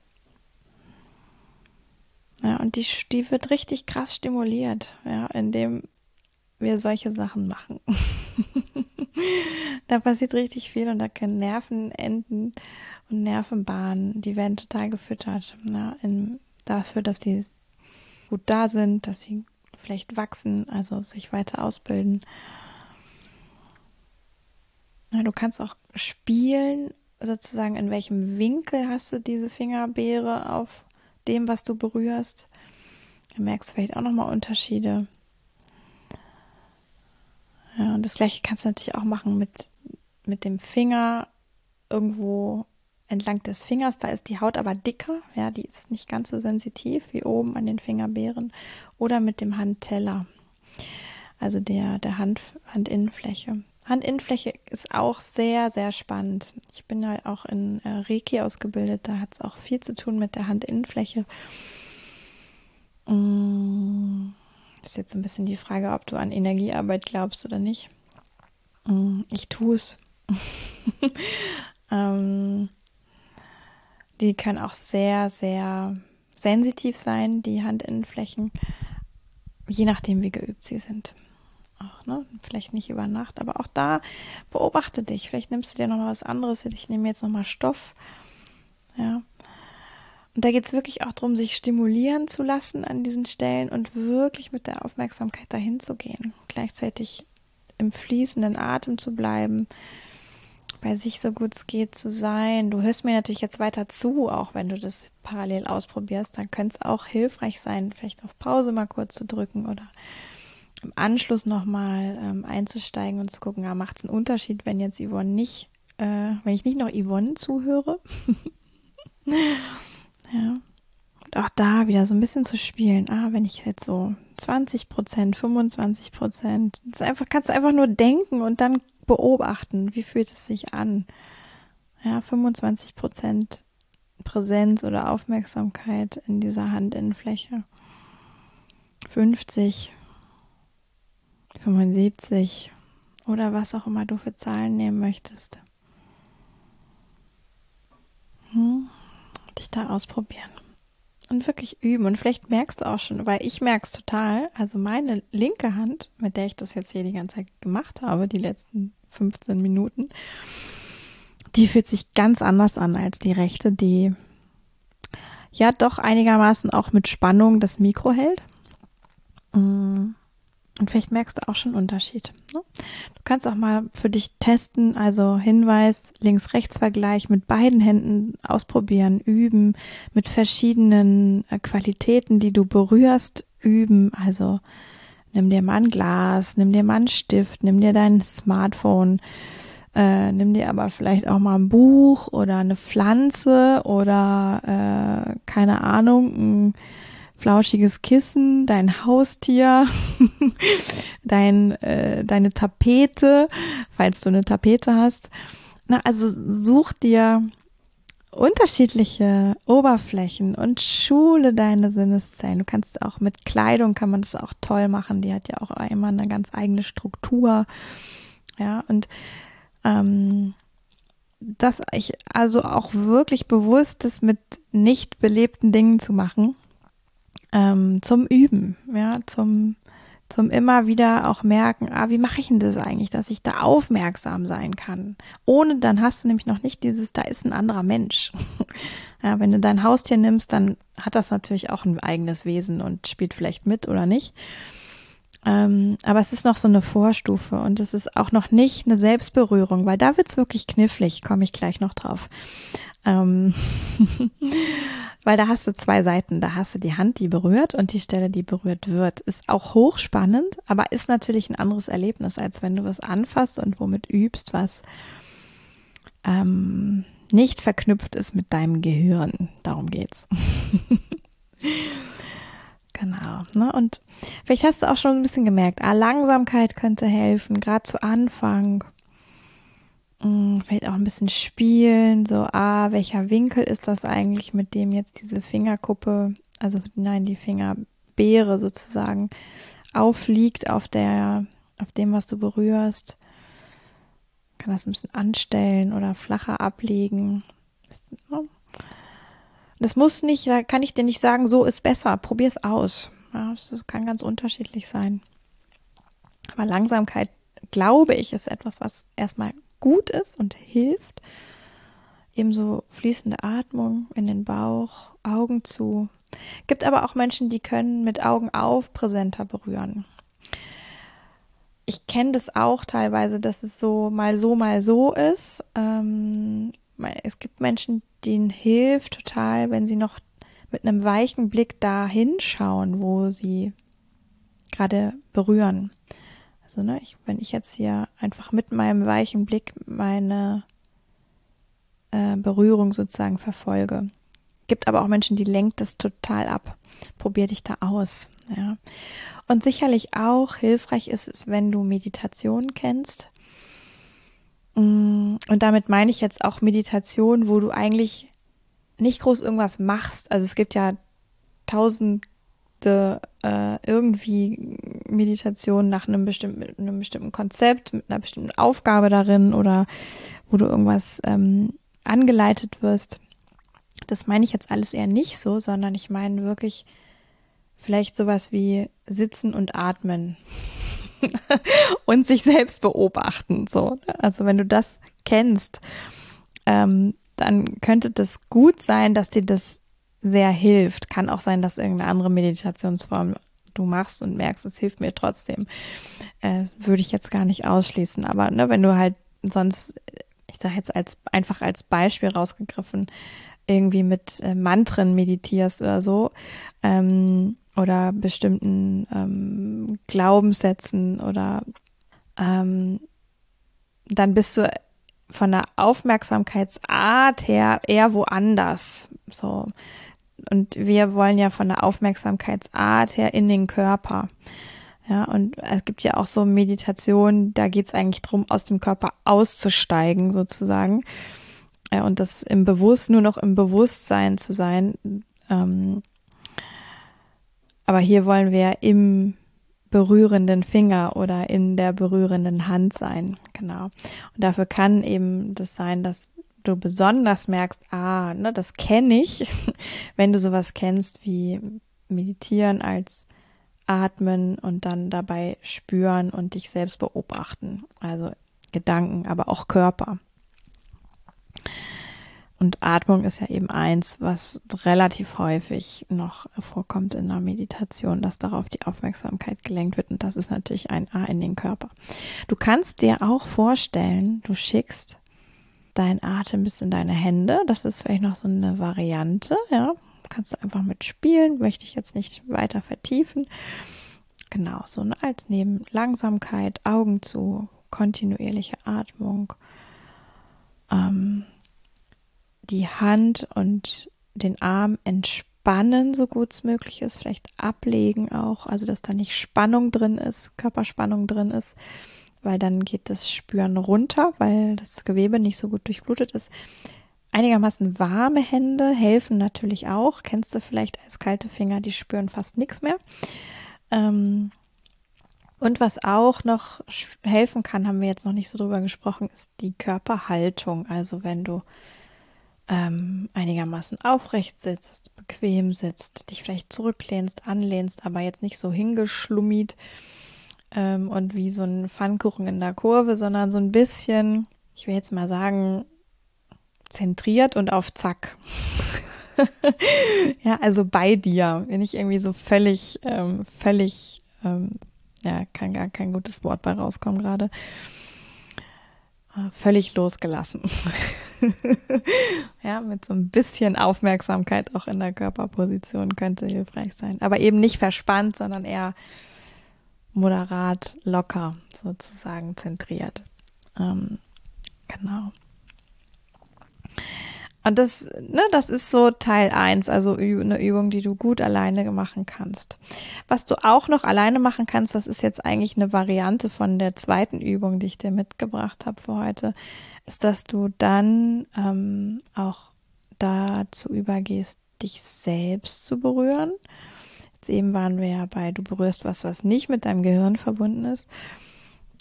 ja, und die, die wird richtig krass stimuliert, ja, indem wir solche Sachen machen. da passiert richtig viel und da können Nervenenden und Nervenbahnen, die werden total gefüttert. Ja, in, dafür, dass die gut da sind, dass sie vielleicht wachsen, also sich weiter ausbilden. Ja, du kannst auch spielen, sozusagen in welchem Winkel hast du diese Fingerbeere auf dem, was du berührst. Du merkst vielleicht auch nochmal Unterschiede. Ja, und das gleiche kannst du natürlich auch machen mit, mit dem Finger irgendwo entlang des Fingers. Da ist die Haut aber dicker, ja, die ist nicht ganz so sensitiv wie oben an den Fingerbeeren. Oder mit dem Handteller, also der, der Hand, Handinnenfläche. Handinnenfläche ist auch sehr, sehr spannend. Ich bin ja auch in äh, Reiki ausgebildet, da hat es auch viel zu tun mit der Handinnenfläche. Mm, das ist jetzt ein bisschen die Frage, ob du an Energiearbeit glaubst oder nicht. Mm, ich tue es. ähm, die können auch sehr, sehr sensitiv sein, die Handinnenflächen, je nachdem, wie geübt sie sind auch, ne? Vielleicht nicht über Nacht, aber auch da beobachte dich. Vielleicht nimmst du dir noch mal was anderes. Ich nehme jetzt noch mal Stoff. Ja. Und da geht es wirklich auch darum, sich stimulieren zu lassen an diesen Stellen und wirklich mit der Aufmerksamkeit dahin zu gehen. Gleichzeitig im fließenden Atem zu bleiben, bei sich so gut es geht zu sein. Du hörst mir natürlich jetzt weiter zu, auch wenn du das parallel ausprobierst. Dann könnte es auch hilfreich sein, vielleicht auf Pause mal kurz zu drücken oder im Anschluss nochmal ähm, einzusteigen und zu gucken, ja, macht es einen Unterschied, wenn jetzt Yvonne nicht, äh, wenn ich nicht noch Yvonne zuhöre. ja. Und auch da wieder so ein bisschen zu spielen. Ah, wenn ich jetzt so 20 Prozent, 25 Prozent, einfach, kannst du einfach nur denken und dann beobachten, wie fühlt es sich an. Ja, 25 Prozent Präsenz oder Aufmerksamkeit in dieser Handinnenfläche. 50, 75 oder was auch immer du für Zahlen nehmen möchtest. Hm, dich da ausprobieren und wirklich üben. Und vielleicht merkst du auch schon, weil ich merke es total. Also meine linke Hand, mit der ich das jetzt hier die ganze Zeit gemacht habe, die letzten 15 Minuten, die fühlt sich ganz anders an als die rechte, die ja doch einigermaßen auch mit Spannung das Mikro hält. Mm. Und vielleicht merkst du auch schon Unterschied. Ne? Du kannst auch mal für dich testen, also Hinweis, Links-Rechts-Vergleich mit beiden Händen ausprobieren, üben, mit verschiedenen äh, Qualitäten, die du berührst, üben. Also nimm dir mal ein Glas, nimm dir mal einen Stift, nimm dir dein Smartphone, äh, nimm dir aber vielleicht auch mal ein Buch oder eine Pflanze oder äh, keine Ahnung, ein flauschiges Kissen, dein Haustier, dein, äh, deine Tapete, falls du eine Tapete hast. Na, also such dir unterschiedliche Oberflächen und schule deine Sinneszellen. Du kannst auch mit Kleidung kann man das auch toll machen. Die hat ja auch immer eine ganz eigene Struktur. Ja, und ähm, dass ich also auch wirklich bewusst ist, mit nicht belebten Dingen zu machen, ähm, zum Üben, ja, zum zum immer wieder auch merken, ah, wie mache ich denn das eigentlich, dass ich da aufmerksam sein kann. Ohne, dann hast du nämlich noch nicht dieses, da ist ein anderer Mensch. ja, wenn du dein Haustier nimmst, dann hat das natürlich auch ein eigenes Wesen und spielt vielleicht mit oder nicht. Ähm, aber es ist noch so eine Vorstufe und es ist auch noch nicht eine Selbstberührung, weil da wird's wirklich knifflig, komme ich gleich noch drauf. Ähm Weil da hast du zwei Seiten. Da hast du die Hand, die berührt und die Stelle, die berührt wird. Ist auch hochspannend, aber ist natürlich ein anderes Erlebnis, als wenn du was anfasst und womit übst, was ähm, nicht verknüpft ist mit deinem Gehirn. Darum geht's. genau. Ne? Und vielleicht hast du auch schon ein bisschen gemerkt, ah, Langsamkeit könnte helfen, gerade zu Anfang vielleicht auch ein bisschen spielen, so, ah, welcher Winkel ist das eigentlich, mit dem jetzt diese Fingerkuppe, also nein, die Fingerbeere sozusagen aufliegt auf der, auf dem, was du berührst. Kann das ein bisschen anstellen oder flacher ablegen. Das muss nicht, da kann ich dir nicht sagen, so ist besser. Probier es aus. Das kann ganz unterschiedlich sein. Aber Langsamkeit, glaube ich, ist etwas, was erstmal gut ist und hilft. Ebenso fließende Atmung in den Bauch, Augen zu. Gibt aber auch Menschen, die können mit Augen auf präsenter berühren. Ich kenne das auch teilweise, dass es so mal so, mal so ist. Ähm, es gibt Menschen, denen hilft total, wenn sie noch mit einem weichen Blick da hinschauen, wo sie gerade berühren. Also, ne, ich, wenn ich jetzt hier einfach mit meinem weichen Blick meine äh, Berührung sozusagen verfolge. Gibt aber auch Menschen, die lenkt das total ab. Probier dich da aus. Ja. Und sicherlich auch hilfreich ist es, wenn du Meditation kennst. Mm, und damit meine ich jetzt auch Meditation, wo du eigentlich nicht groß irgendwas machst. Also es gibt ja tausend bestimmte äh, irgendwie Meditation nach einem bestimmten, einem bestimmten Konzept, mit einer bestimmten Aufgabe darin oder wo du irgendwas ähm, angeleitet wirst. Das meine ich jetzt alles eher nicht so, sondern ich meine wirklich vielleicht sowas wie sitzen und atmen und sich selbst beobachten. So, also wenn du das kennst, ähm, dann könnte das gut sein, dass dir das sehr hilft. Kann auch sein, dass irgendeine andere Meditationsform du machst und merkst, es hilft mir trotzdem. Äh, würde ich jetzt gar nicht ausschließen. Aber ne, wenn du halt sonst, ich sage jetzt als einfach als Beispiel rausgegriffen, irgendwie mit äh, Mantren meditierst oder so, ähm, oder bestimmten ähm, Glaubenssätzen oder ähm, dann bist du von der Aufmerksamkeitsart her eher woanders. So, und wir wollen ja von der Aufmerksamkeitsart her in den Körper. Ja, und es gibt ja auch so Meditationen, da geht es eigentlich darum, aus dem Körper auszusteigen, sozusagen. Und das im Bewusst, nur noch im Bewusstsein zu sein. Ähm, aber hier wollen wir im berührenden Finger oder in der berührenden Hand sein. Genau. Und dafür kann eben das sein, dass du besonders merkst, ah, ne, das kenne ich, wenn du sowas kennst wie meditieren als atmen und dann dabei spüren und dich selbst beobachten. Also Gedanken, aber auch Körper. Und Atmung ist ja eben eins, was relativ häufig noch vorkommt in der Meditation, dass darauf die Aufmerksamkeit gelenkt wird. Und das ist natürlich ein A in den Körper. Du kannst dir auch vorstellen, du schickst dein Atem bis in deine Hände. Das ist vielleicht noch so eine Variante, ja. Kannst du einfach mitspielen, möchte ich jetzt nicht weiter vertiefen. Genau, so als neben Langsamkeit, Augen zu, kontinuierliche Atmung. Ähm, die Hand und den Arm entspannen, so gut es möglich ist, vielleicht ablegen auch, also dass da nicht Spannung drin ist, Körperspannung drin ist, weil dann geht das Spüren runter, weil das Gewebe nicht so gut durchblutet ist. Einigermaßen warme Hände helfen natürlich auch. Kennst du vielleicht als kalte Finger, die spüren fast nichts mehr. Ähm, und was auch noch helfen kann, haben wir jetzt noch nicht so drüber gesprochen, ist die Körperhaltung. Also wenn du ähm, einigermaßen aufrecht sitzt, bequem sitzt, dich vielleicht zurücklehnst, anlehnst, aber jetzt nicht so hingeschlummiert ähm, und wie so ein Pfannkuchen in der Kurve, sondern so ein bisschen, ich will jetzt mal sagen, zentriert und auf Zack. ja, also bei dir, wenn ich irgendwie so völlig, ähm, völlig, ähm, ja, kann gar kein gutes Wort bei rauskommen gerade. Äh, völlig losgelassen. ja, mit so ein bisschen Aufmerksamkeit auch in der Körperposition könnte hilfreich sein. Aber eben nicht verspannt, sondern eher moderat, locker sozusagen zentriert. Ähm, genau. Und das, ne, das ist so Teil eins, also eine Übung, die du gut alleine machen kannst. Was du auch noch alleine machen kannst, das ist jetzt eigentlich eine Variante von der zweiten Übung, die ich dir mitgebracht habe für heute, ist, dass du dann ähm, auch dazu übergehst, dich selbst zu berühren. Jetzt eben waren wir ja bei, du berührst was, was nicht mit deinem Gehirn verbunden ist.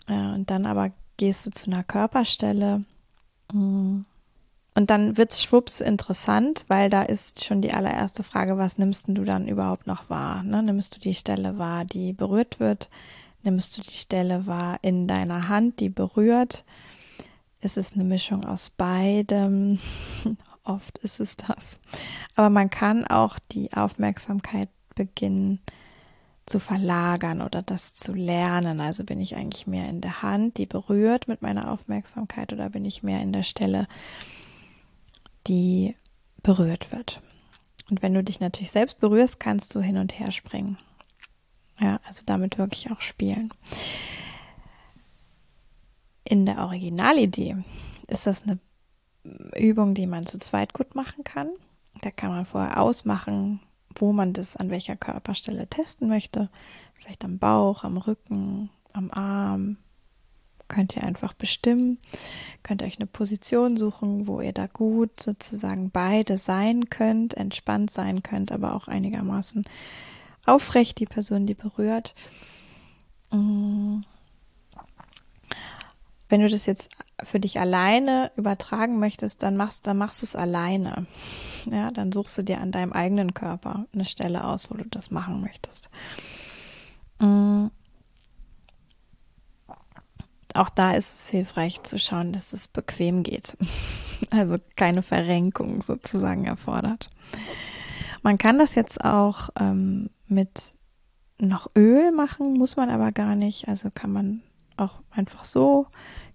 Äh, und dann aber gehst du zu einer Körperstelle. Mm, und dann wird's schwupps interessant, weil da ist schon die allererste Frage, was nimmst du dann überhaupt noch wahr? Ne? Nimmst du die Stelle wahr, die berührt wird? Nimmst du die Stelle wahr in deiner Hand, die berührt? Ist es eine Mischung aus beidem? Oft ist es das. Aber man kann auch die Aufmerksamkeit beginnen zu verlagern oder das zu lernen. Also bin ich eigentlich mehr in der Hand, die berührt mit meiner Aufmerksamkeit oder bin ich mehr in der Stelle, die berührt wird. Und wenn du dich natürlich selbst berührst, kannst du hin und her springen. Ja, also damit wirklich auch spielen. In der Originalidee ist das eine Übung, die man zu zweit gut machen kann. Da kann man vorher ausmachen, wo man das an welcher Körperstelle testen möchte. Vielleicht am Bauch, am Rücken, am Arm, könnt ihr einfach bestimmen, könnt euch eine Position suchen, wo ihr da gut sozusagen beide sein könnt, entspannt sein könnt, aber auch einigermaßen aufrecht, die Person, die berührt. Mm. Wenn du das jetzt für dich alleine übertragen möchtest, dann machst, dann machst du es alleine. Ja, dann suchst du dir an deinem eigenen Körper eine Stelle aus, wo du das machen möchtest. Mm auch da ist es hilfreich zu schauen, dass es bequem geht. Also keine Verrenkung sozusagen erfordert. Man kann das jetzt auch ähm, mit noch Öl machen, muss man aber gar nicht. Also kann man auch einfach so,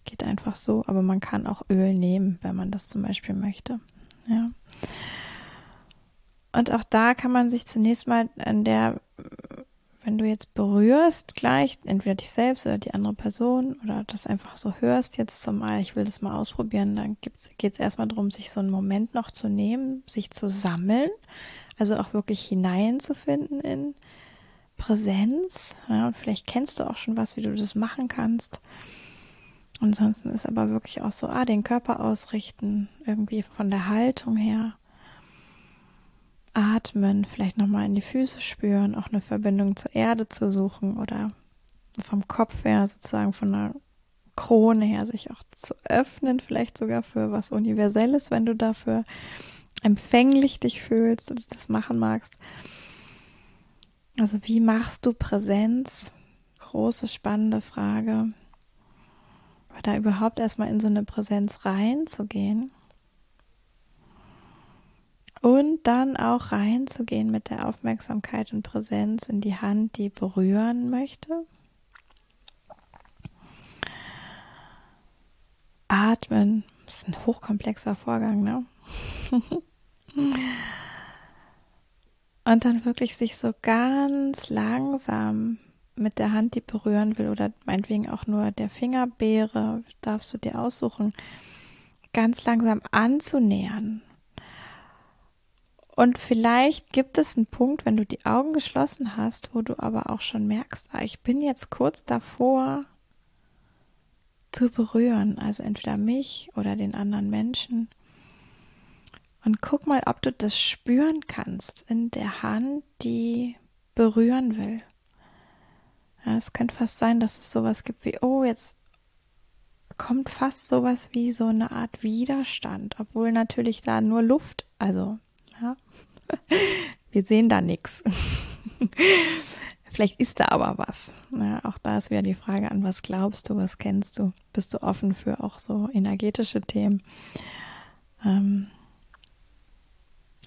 geht einfach so, aber man kann auch Öl nehmen, wenn man das zum Beispiel möchte. Ja. Und auch da kann man sich zunächst mal an der wenn du jetzt berührst gleich, entweder dich selbst oder die andere Person oder das einfach so hörst jetzt zum Mal, ich will das mal ausprobieren, dann geht es erstmal darum, sich so einen Moment noch zu nehmen, sich zu sammeln, also auch wirklich hineinzufinden in Präsenz. Ja, und vielleicht kennst du auch schon was, wie du das machen kannst. Ansonsten ist aber wirklich auch so, ah, den Körper ausrichten, irgendwie von der Haltung her Atmen, vielleicht nochmal in die Füße spüren, auch eine Verbindung zur Erde zu suchen oder vom Kopf her sozusagen von der Krone her sich auch zu öffnen, vielleicht sogar für was Universelles, wenn du dafür empfänglich dich fühlst oder das machen magst. Also wie machst du Präsenz? Große, spannende Frage. Aber da überhaupt erstmal in so eine Präsenz reinzugehen. Und dann auch reinzugehen mit der Aufmerksamkeit und Präsenz in die Hand, die berühren möchte. Atmen. Das ist ein hochkomplexer Vorgang, ne? Und dann wirklich sich so ganz langsam mit der Hand, die berühren will, oder meinetwegen auch nur der Fingerbeere, darfst du dir aussuchen, ganz langsam anzunähern. Und vielleicht gibt es einen Punkt, wenn du die Augen geschlossen hast, wo du aber auch schon merkst, ah, ich bin jetzt kurz davor zu berühren, also entweder mich oder den anderen Menschen. Und guck mal, ob du das spüren kannst in der Hand, die berühren will. Es könnte fast sein, dass es sowas gibt wie, oh, jetzt kommt fast sowas wie so eine Art Widerstand, obwohl natürlich da nur Luft, also, ja, wir sehen da nichts. Vielleicht ist da aber was. Ja, auch da ist wieder die Frage an, was glaubst du, was kennst du? Bist du offen für auch so energetische Themen? Ähm,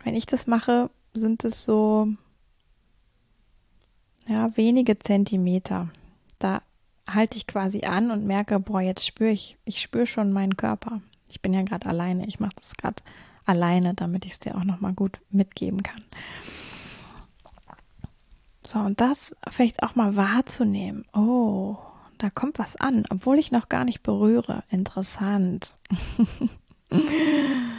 wenn ich das mache, sind es so ja, wenige Zentimeter. Da halte ich quasi an und merke, boah, jetzt spüre ich, ich spüre schon meinen Körper. Ich bin ja gerade alleine. Ich mache das gerade alleine, damit ich es dir auch nochmal gut mitgeben kann. So, und das vielleicht auch mal wahrzunehmen. Oh, da kommt was an, obwohl ich noch gar nicht berühre. Interessant.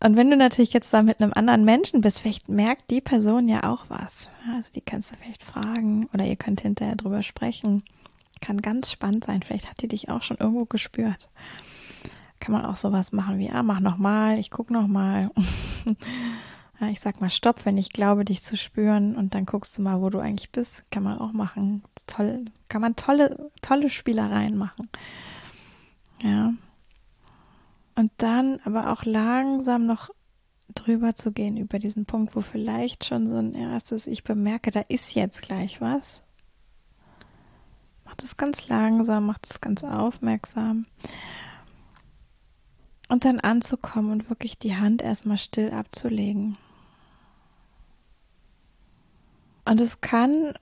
Und wenn du natürlich jetzt da mit einem anderen Menschen bist, vielleicht merkt die Person ja auch was. Also die kannst du vielleicht fragen oder ihr könnt hinterher drüber sprechen. Kann ganz spannend sein. Vielleicht hat die dich auch schon irgendwo gespürt. Kann man auch sowas machen wie, ah, mach nochmal, ich guck nochmal. ich sag mal Stopp, wenn ich glaube, dich zu spüren und dann guckst du mal, wo du eigentlich bist. Kann man auch machen. Toll, kann man tolle, tolle Spielereien machen. Ja. Und dann aber auch langsam noch drüber zu gehen über diesen Punkt, wo vielleicht schon so ein erstes, ich bemerke, da ist jetzt gleich was. Mach das ganz langsam, mach das ganz aufmerksam. Und dann anzukommen und wirklich die Hand erstmal still abzulegen. Und es kann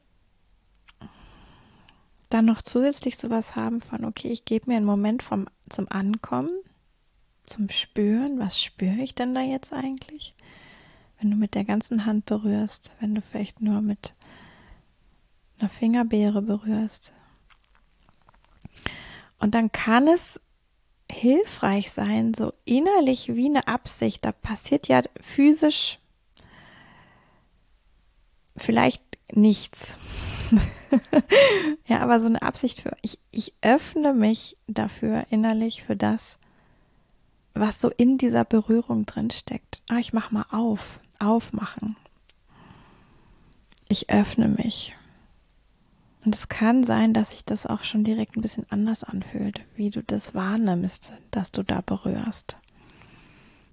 dann noch zusätzlich sowas haben von, okay, ich gebe mir einen Moment vom, zum Ankommen zum Spüren. Was spüre ich denn da jetzt eigentlich? Wenn du mit der ganzen Hand berührst, wenn du vielleicht nur mit einer Fingerbeere berührst. Und dann kann es hilfreich sein, so innerlich wie eine Absicht. Da passiert ja physisch vielleicht nichts. ja, aber so eine Absicht für, ich, ich öffne mich dafür innerlich für das, was so in dieser Berührung drin steckt. Ah, ich mach mal auf, aufmachen. Ich öffne mich. Und es kann sein, dass sich das auch schon direkt ein bisschen anders anfühlt, wie du das wahrnimmst, dass du da berührst.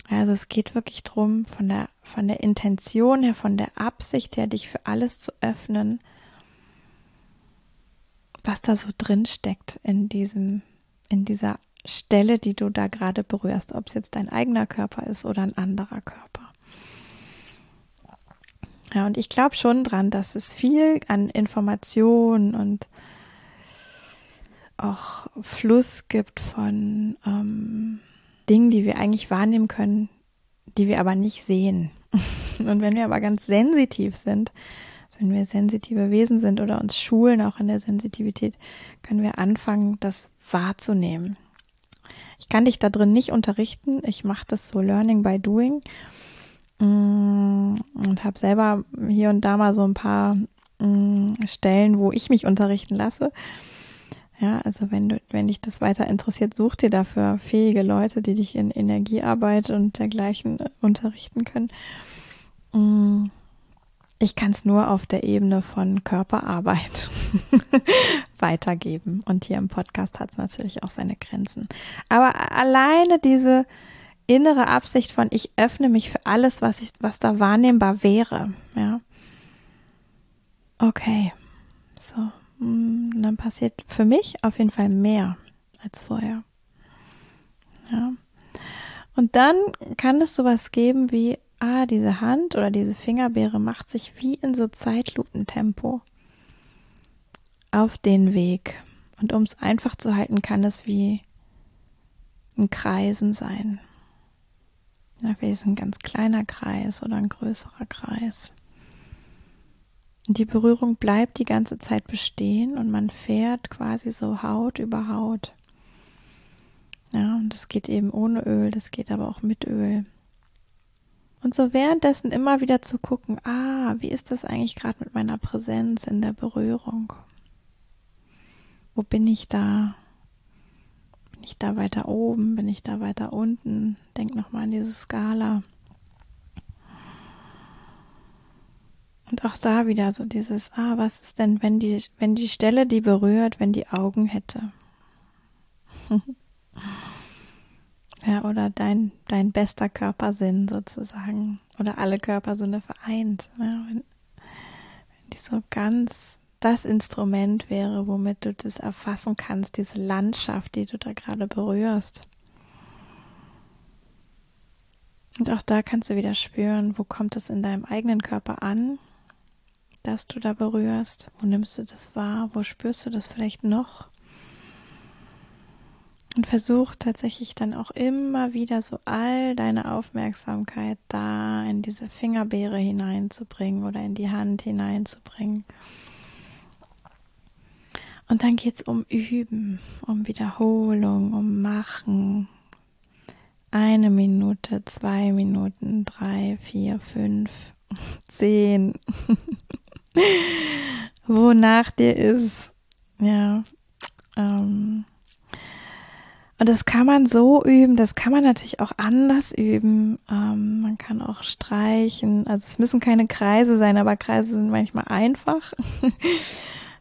Also es geht wirklich drum, von der, von der Intention her, von der Absicht her, dich für alles zu öffnen, was da so drin steckt in diesem, in dieser Stelle, die du da gerade berührst, ob es jetzt dein eigener Körper ist oder ein anderer Körper. Ja, und ich glaube schon dran, dass es viel an Informationen und auch Fluss gibt von ähm, Dingen, die wir eigentlich wahrnehmen können, die wir aber nicht sehen. Und wenn wir aber ganz sensitiv sind, wenn wir sensitive Wesen sind oder uns schulen auch in der Sensitivität, können wir anfangen, das wahrzunehmen. Ich kann dich da drin nicht unterrichten. Ich mache das so Learning by Doing mm, und habe selber hier und da mal so ein paar mm, Stellen, wo ich mich unterrichten lasse. Ja, also wenn du, wenn dich das weiter interessiert, such dir dafür fähige Leute, die dich in Energiearbeit und dergleichen äh, unterrichten können. Ich kann es nur auf der Ebene von Körperarbeit weitergeben. Und hier im Podcast hat es natürlich auch seine Grenzen. Aber alleine diese innere Absicht von ich öffne mich für alles, was ich, was da wahrnehmbar wäre, ja. Okay. So. Mm, dann passiert für mich auf jeden Fall mehr als vorher. Ja. Und dann kann es sowas geben wie ah, diese Hand oder diese Fingerbeere macht sich wie in so Zeitlupentempo auf den Weg. Und um es einfach zu halten, kann es wie ein Kreisen sein. Ja, vielleicht ein ganz kleiner Kreis oder ein größerer Kreis. Und die Berührung bleibt die ganze Zeit bestehen und man fährt quasi so Haut über Haut. Ja, und das geht eben ohne Öl, das geht aber auch mit Öl. Und so währenddessen immer wieder zu gucken, ah, wie ist das eigentlich gerade mit meiner Präsenz in der Berührung? Wo bin ich da? Bin ich da weiter oben? Bin ich da weiter unten? Denk nochmal an diese Skala. Und auch da wieder so dieses, ah, was ist denn, wenn die, wenn die Stelle, die berührt, wenn die Augen hätte? Ja, oder dein, dein bester Körpersinn sozusagen. Oder alle Körpersinne vereint. Ja, wenn, wenn die so ganz das Instrument wäre, womit du das erfassen kannst, diese Landschaft, die du da gerade berührst. Und auch da kannst du wieder spüren, wo kommt es in deinem eigenen Körper an, dass du da berührst? Wo nimmst du das wahr? Wo spürst du das vielleicht noch? Und versuch tatsächlich dann auch immer wieder so all deine Aufmerksamkeit da in diese Fingerbeere hineinzubringen oder in die Hand hineinzubringen. Und dann geht es um Üben, um Wiederholung, um Machen. Eine Minute, zwei Minuten, drei, vier, fünf, zehn. Wonach dir ist. Ja. Ähm, und das kann man so üben, das kann man natürlich auch anders üben. Ähm, man kann auch streichen. Also es müssen keine Kreise sein, aber Kreise sind manchmal einfach.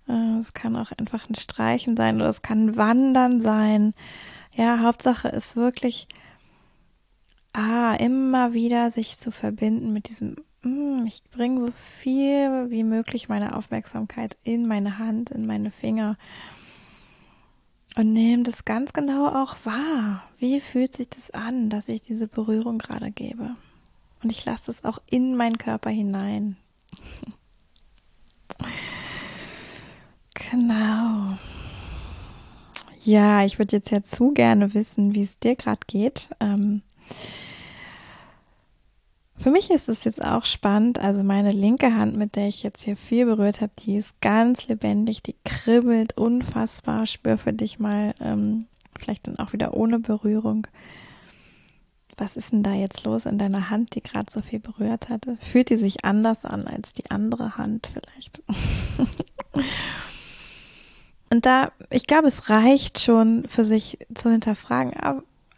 Äh, es kann auch einfach ein Streichen sein oder es kann Wandern sein. Ja, Hauptsache ist wirklich, ah, immer wieder sich zu verbinden mit diesem, mm, ich bringe so viel wie möglich meine Aufmerksamkeit in meine Hand, in meine Finger und nehme das ganz genau auch wahr. Wie fühlt sich das an, dass ich diese Berührung gerade gebe? Und ich lasse es auch in meinen Körper hinein. genau. Ja, ich würde jetzt ja zu gerne wissen, wie es dir gerade geht. Ähm, für mich ist es jetzt auch spannend. Also meine linke Hand, mit der ich jetzt hier viel berührt habe, die ist ganz lebendig, die kribbelt unfassbar. Spür für dich mal, ähm, vielleicht dann auch wieder ohne Berührung. Was ist denn da jetzt los in deiner Hand, die gerade so viel berührt hatte? Fühlt die sich anders an als die andere Hand vielleicht? Und da, ich glaube, es reicht schon für sich zu hinterfragen,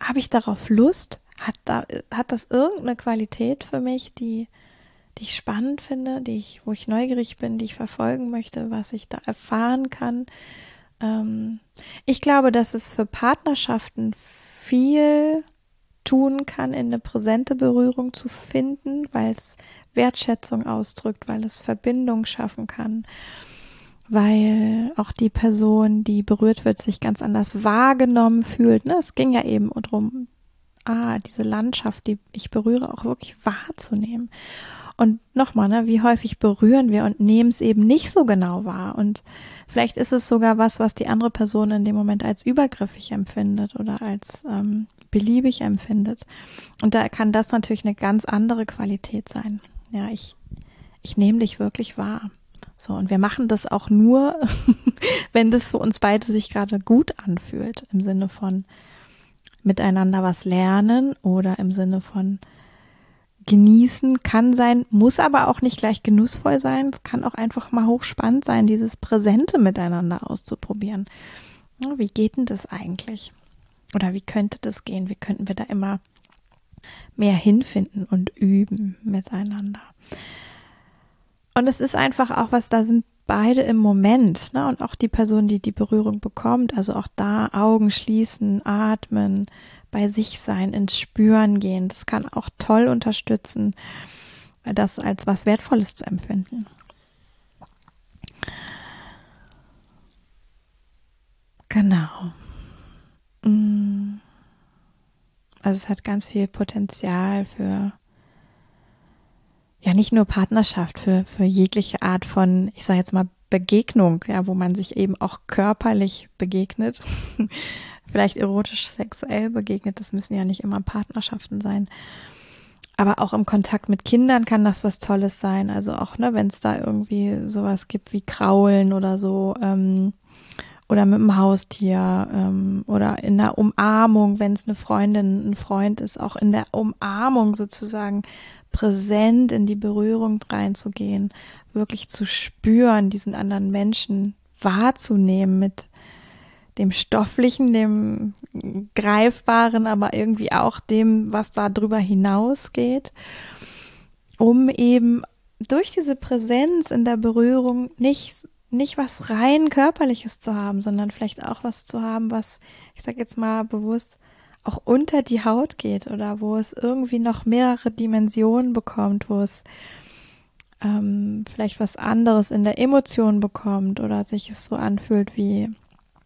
habe ich darauf Lust? Hat, da, hat das irgendeine Qualität für mich, die, die ich spannend finde, die ich, wo ich neugierig bin, die ich verfolgen möchte, was ich da erfahren kann? Ähm, ich glaube, dass es für Partnerschaften viel tun kann, in eine präsente Berührung zu finden, weil es Wertschätzung ausdrückt, weil es Verbindung schaffen kann, weil auch die Person, die berührt wird, sich ganz anders wahrgenommen fühlt. Ne? Es ging ja eben darum, ah, diese Landschaft, die ich berühre, auch wirklich wahrzunehmen. Und nochmal, ne, wie häufig berühren wir und nehmen es eben nicht so genau wahr. Und vielleicht ist es sogar was, was die andere Person in dem Moment als übergriffig empfindet oder als ähm, beliebig empfindet. Und da kann das natürlich eine ganz andere Qualität sein. Ja, ich, ich nehme dich wirklich wahr. So, und wir machen das auch nur, wenn das für uns beide sich gerade gut anfühlt, im Sinne von, miteinander was lernen oder im Sinne von genießen kann sein, muss aber auch nicht gleich genussvoll sein. Es kann auch einfach mal hochspannend sein, dieses Präsente miteinander auszuprobieren. wie geht denn das eigentlich? Oder wie könnte das gehen? Wie könnten wir da immer mehr hinfinden und üben miteinander? Und es ist einfach auch was, da sind beide im Moment, ne? Und auch die Person, die die Berührung bekommt, also auch da Augen schließen, atmen, bei sich sein, ins Spüren gehen. Das kann auch toll unterstützen, das als was Wertvolles zu empfinden. Genau. Mm. Also es hat ganz viel Potenzial für ja nicht nur Partnerschaft, für, für jegliche Art von, ich sage jetzt mal, Begegnung, ja, wo man sich eben auch körperlich begegnet, vielleicht erotisch, sexuell begegnet, das müssen ja nicht immer Partnerschaften sein. Aber auch im Kontakt mit Kindern kann das was Tolles sein. Also auch, ne, wenn es da irgendwie sowas gibt wie Kraulen oder so, ähm, oder mit dem Haustier ähm, oder in der Umarmung, wenn es eine Freundin, ein Freund ist, auch in der Umarmung sozusagen präsent in die Berührung reinzugehen, wirklich zu spüren, diesen anderen Menschen wahrzunehmen mit dem Stofflichen, dem Greifbaren, aber irgendwie auch dem, was da drüber hinausgeht, um eben durch diese Präsenz in der Berührung nicht nicht was rein körperliches zu haben, sondern vielleicht auch was zu haben, was, ich sag jetzt mal bewusst, auch unter die Haut geht oder wo es irgendwie noch mehrere Dimensionen bekommt, wo es ähm, vielleicht was anderes in der Emotion bekommt oder sich es so anfühlt wie,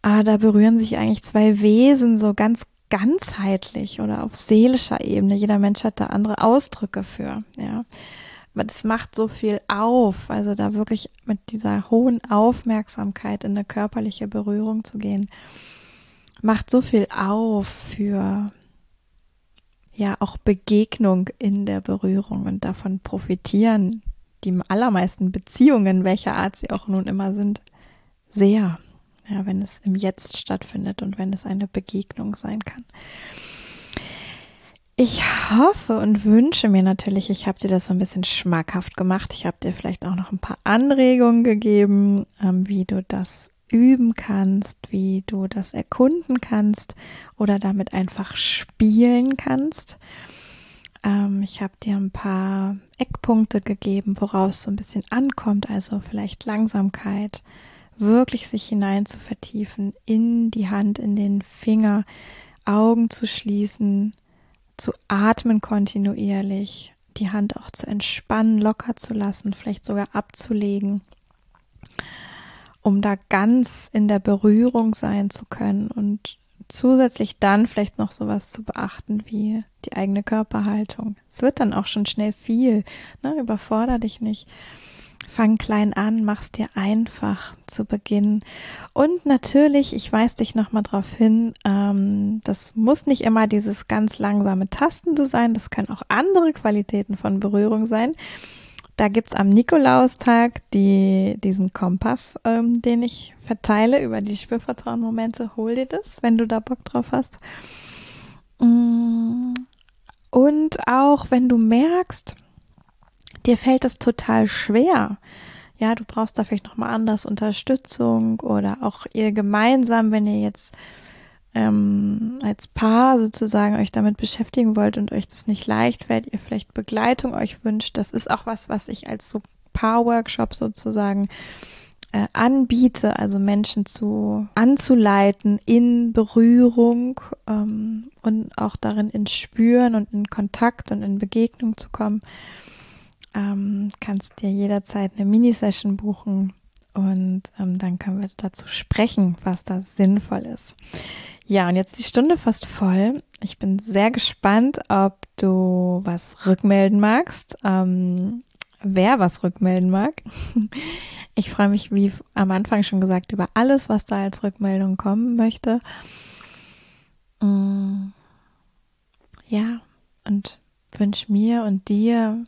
ah, da berühren sich eigentlich zwei Wesen so ganz ganzheitlich oder auf seelischer Ebene. Jeder Mensch hat da andere Ausdrücke für, ja das macht so viel auf. Also da wirklich mit dieser hohen Aufmerksamkeit in eine körperliche Berührung zu gehen, macht so viel auf für ja auch Begegnung in der Berührung und davon profitieren die allermeisten Beziehungen, welcher Art sie auch nun immer sind, sehr. Ja, wenn es im Jetzt stattfindet und wenn es eine Begegnung sein kann. Ich hoffe und wünsche mir natürlich, ich habe dir das so ein bisschen schmackhaft gemacht. Ich habe dir vielleicht auch noch ein paar Anregungen gegeben, ähm, wie du das üben kannst, wie du das erkunden kannst oder damit einfach spielen kannst. Ähm, ich habe dir ein paar Eckpunkte gegeben, woraus so ein bisschen ankommt, also vielleicht Langsamkeit, wirklich sich hinein zu vertiefen, in die Hand, in den Finger, Augen zu schließen, zu atmen kontinuierlich, die Hand auch zu entspannen, locker zu lassen, vielleicht sogar abzulegen, um da ganz in der Berührung sein zu können und zusätzlich dann vielleicht noch sowas zu beachten wie die eigene Körperhaltung. Es wird dann auch schon schnell viel, ne? überforder dich nicht. Fang klein an, mach's dir einfach zu Beginn. Und natürlich, ich weise dich nochmal darauf hin, ähm, das muss nicht immer dieses ganz langsame Tastende sein, das können auch andere Qualitäten von Berührung sein. Da gibt's am Nikolaustag die, diesen Kompass, ähm, den ich verteile über die Spürvertrauen-Momente. Hol dir das, wenn du da Bock drauf hast. Mm. Und auch wenn du merkst, dir fällt es total schwer. Ja, du brauchst da vielleicht nochmal anders Unterstützung oder auch ihr gemeinsam, wenn ihr jetzt ähm, als Paar sozusagen euch damit beschäftigen wollt und euch das nicht leicht fällt, ihr vielleicht Begleitung euch wünscht. Das ist auch was, was ich als so Paar-Workshop sozusagen äh, anbiete, also Menschen zu anzuleiten in Berührung ähm, und auch darin in Spüren und in Kontakt und in Begegnung zu kommen ähm, kannst dir jederzeit eine Mini-Session buchen und ähm, dann können wir dazu sprechen, was da sinnvoll ist. Ja, und jetzt die Stunde fast voll. Ich bin sehr gespannt, ob du was rückmelden magst. Ähm, wer was rückmelden mag. Ich freue mich, wie am Anfang schon gesagt, über alles, was da als Rückmeldung kommen möchte. Mm. Ja, und wünsche mir und dir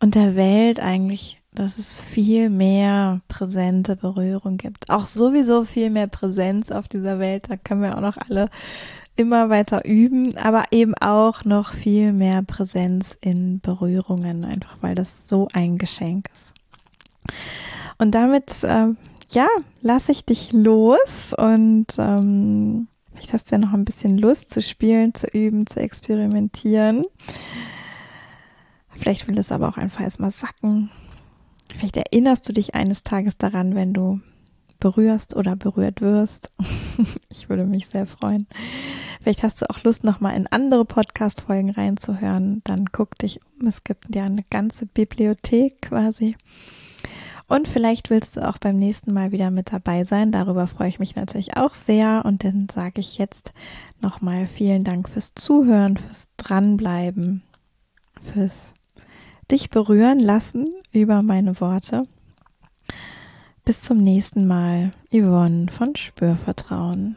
und der Welt eigentlich, dass es viel mehr präsente Berührung gibt. Auch sowieso viel mehr Präsenz auf dieser Welt. Da können wir auch noch alle immer weiter üben, aber eben auch noch viel mehr Präsenz in Berührungen, einfach weil das so ein Geschenk ist. Und damit, äh, ja, lasse ich dich los und ähm, vielleicht hast ja noch ein bisschen Lust zu spielen, zu üben, zu experimentieren. Vielleicht will es aber auch einfach erstmal sacken. Vielleicht erinnerst du dich eines Tages daran, wenn du berührst oder berührt wirst. ich würde mich sehr freuen. Vielleicht hast du auch Lust, nochmal in andere Podcast-Folgen reinzuhören. Dann guck dich um. Es gibt ja eine ganze Bibliothek quasi. Und vielleicht willst du auch beim nächsten Mal wieder mit dabei sein. Darüber freue ich mich natürlich auch sehr. Und dann sage ich jetzt nochmal vielen Dank fürs Zuhören, fürs Dranbleiben, fürs dich berühren lassen über meine Worte. Bis zum nächsten Mal, Yvonne von Spürvertrauen.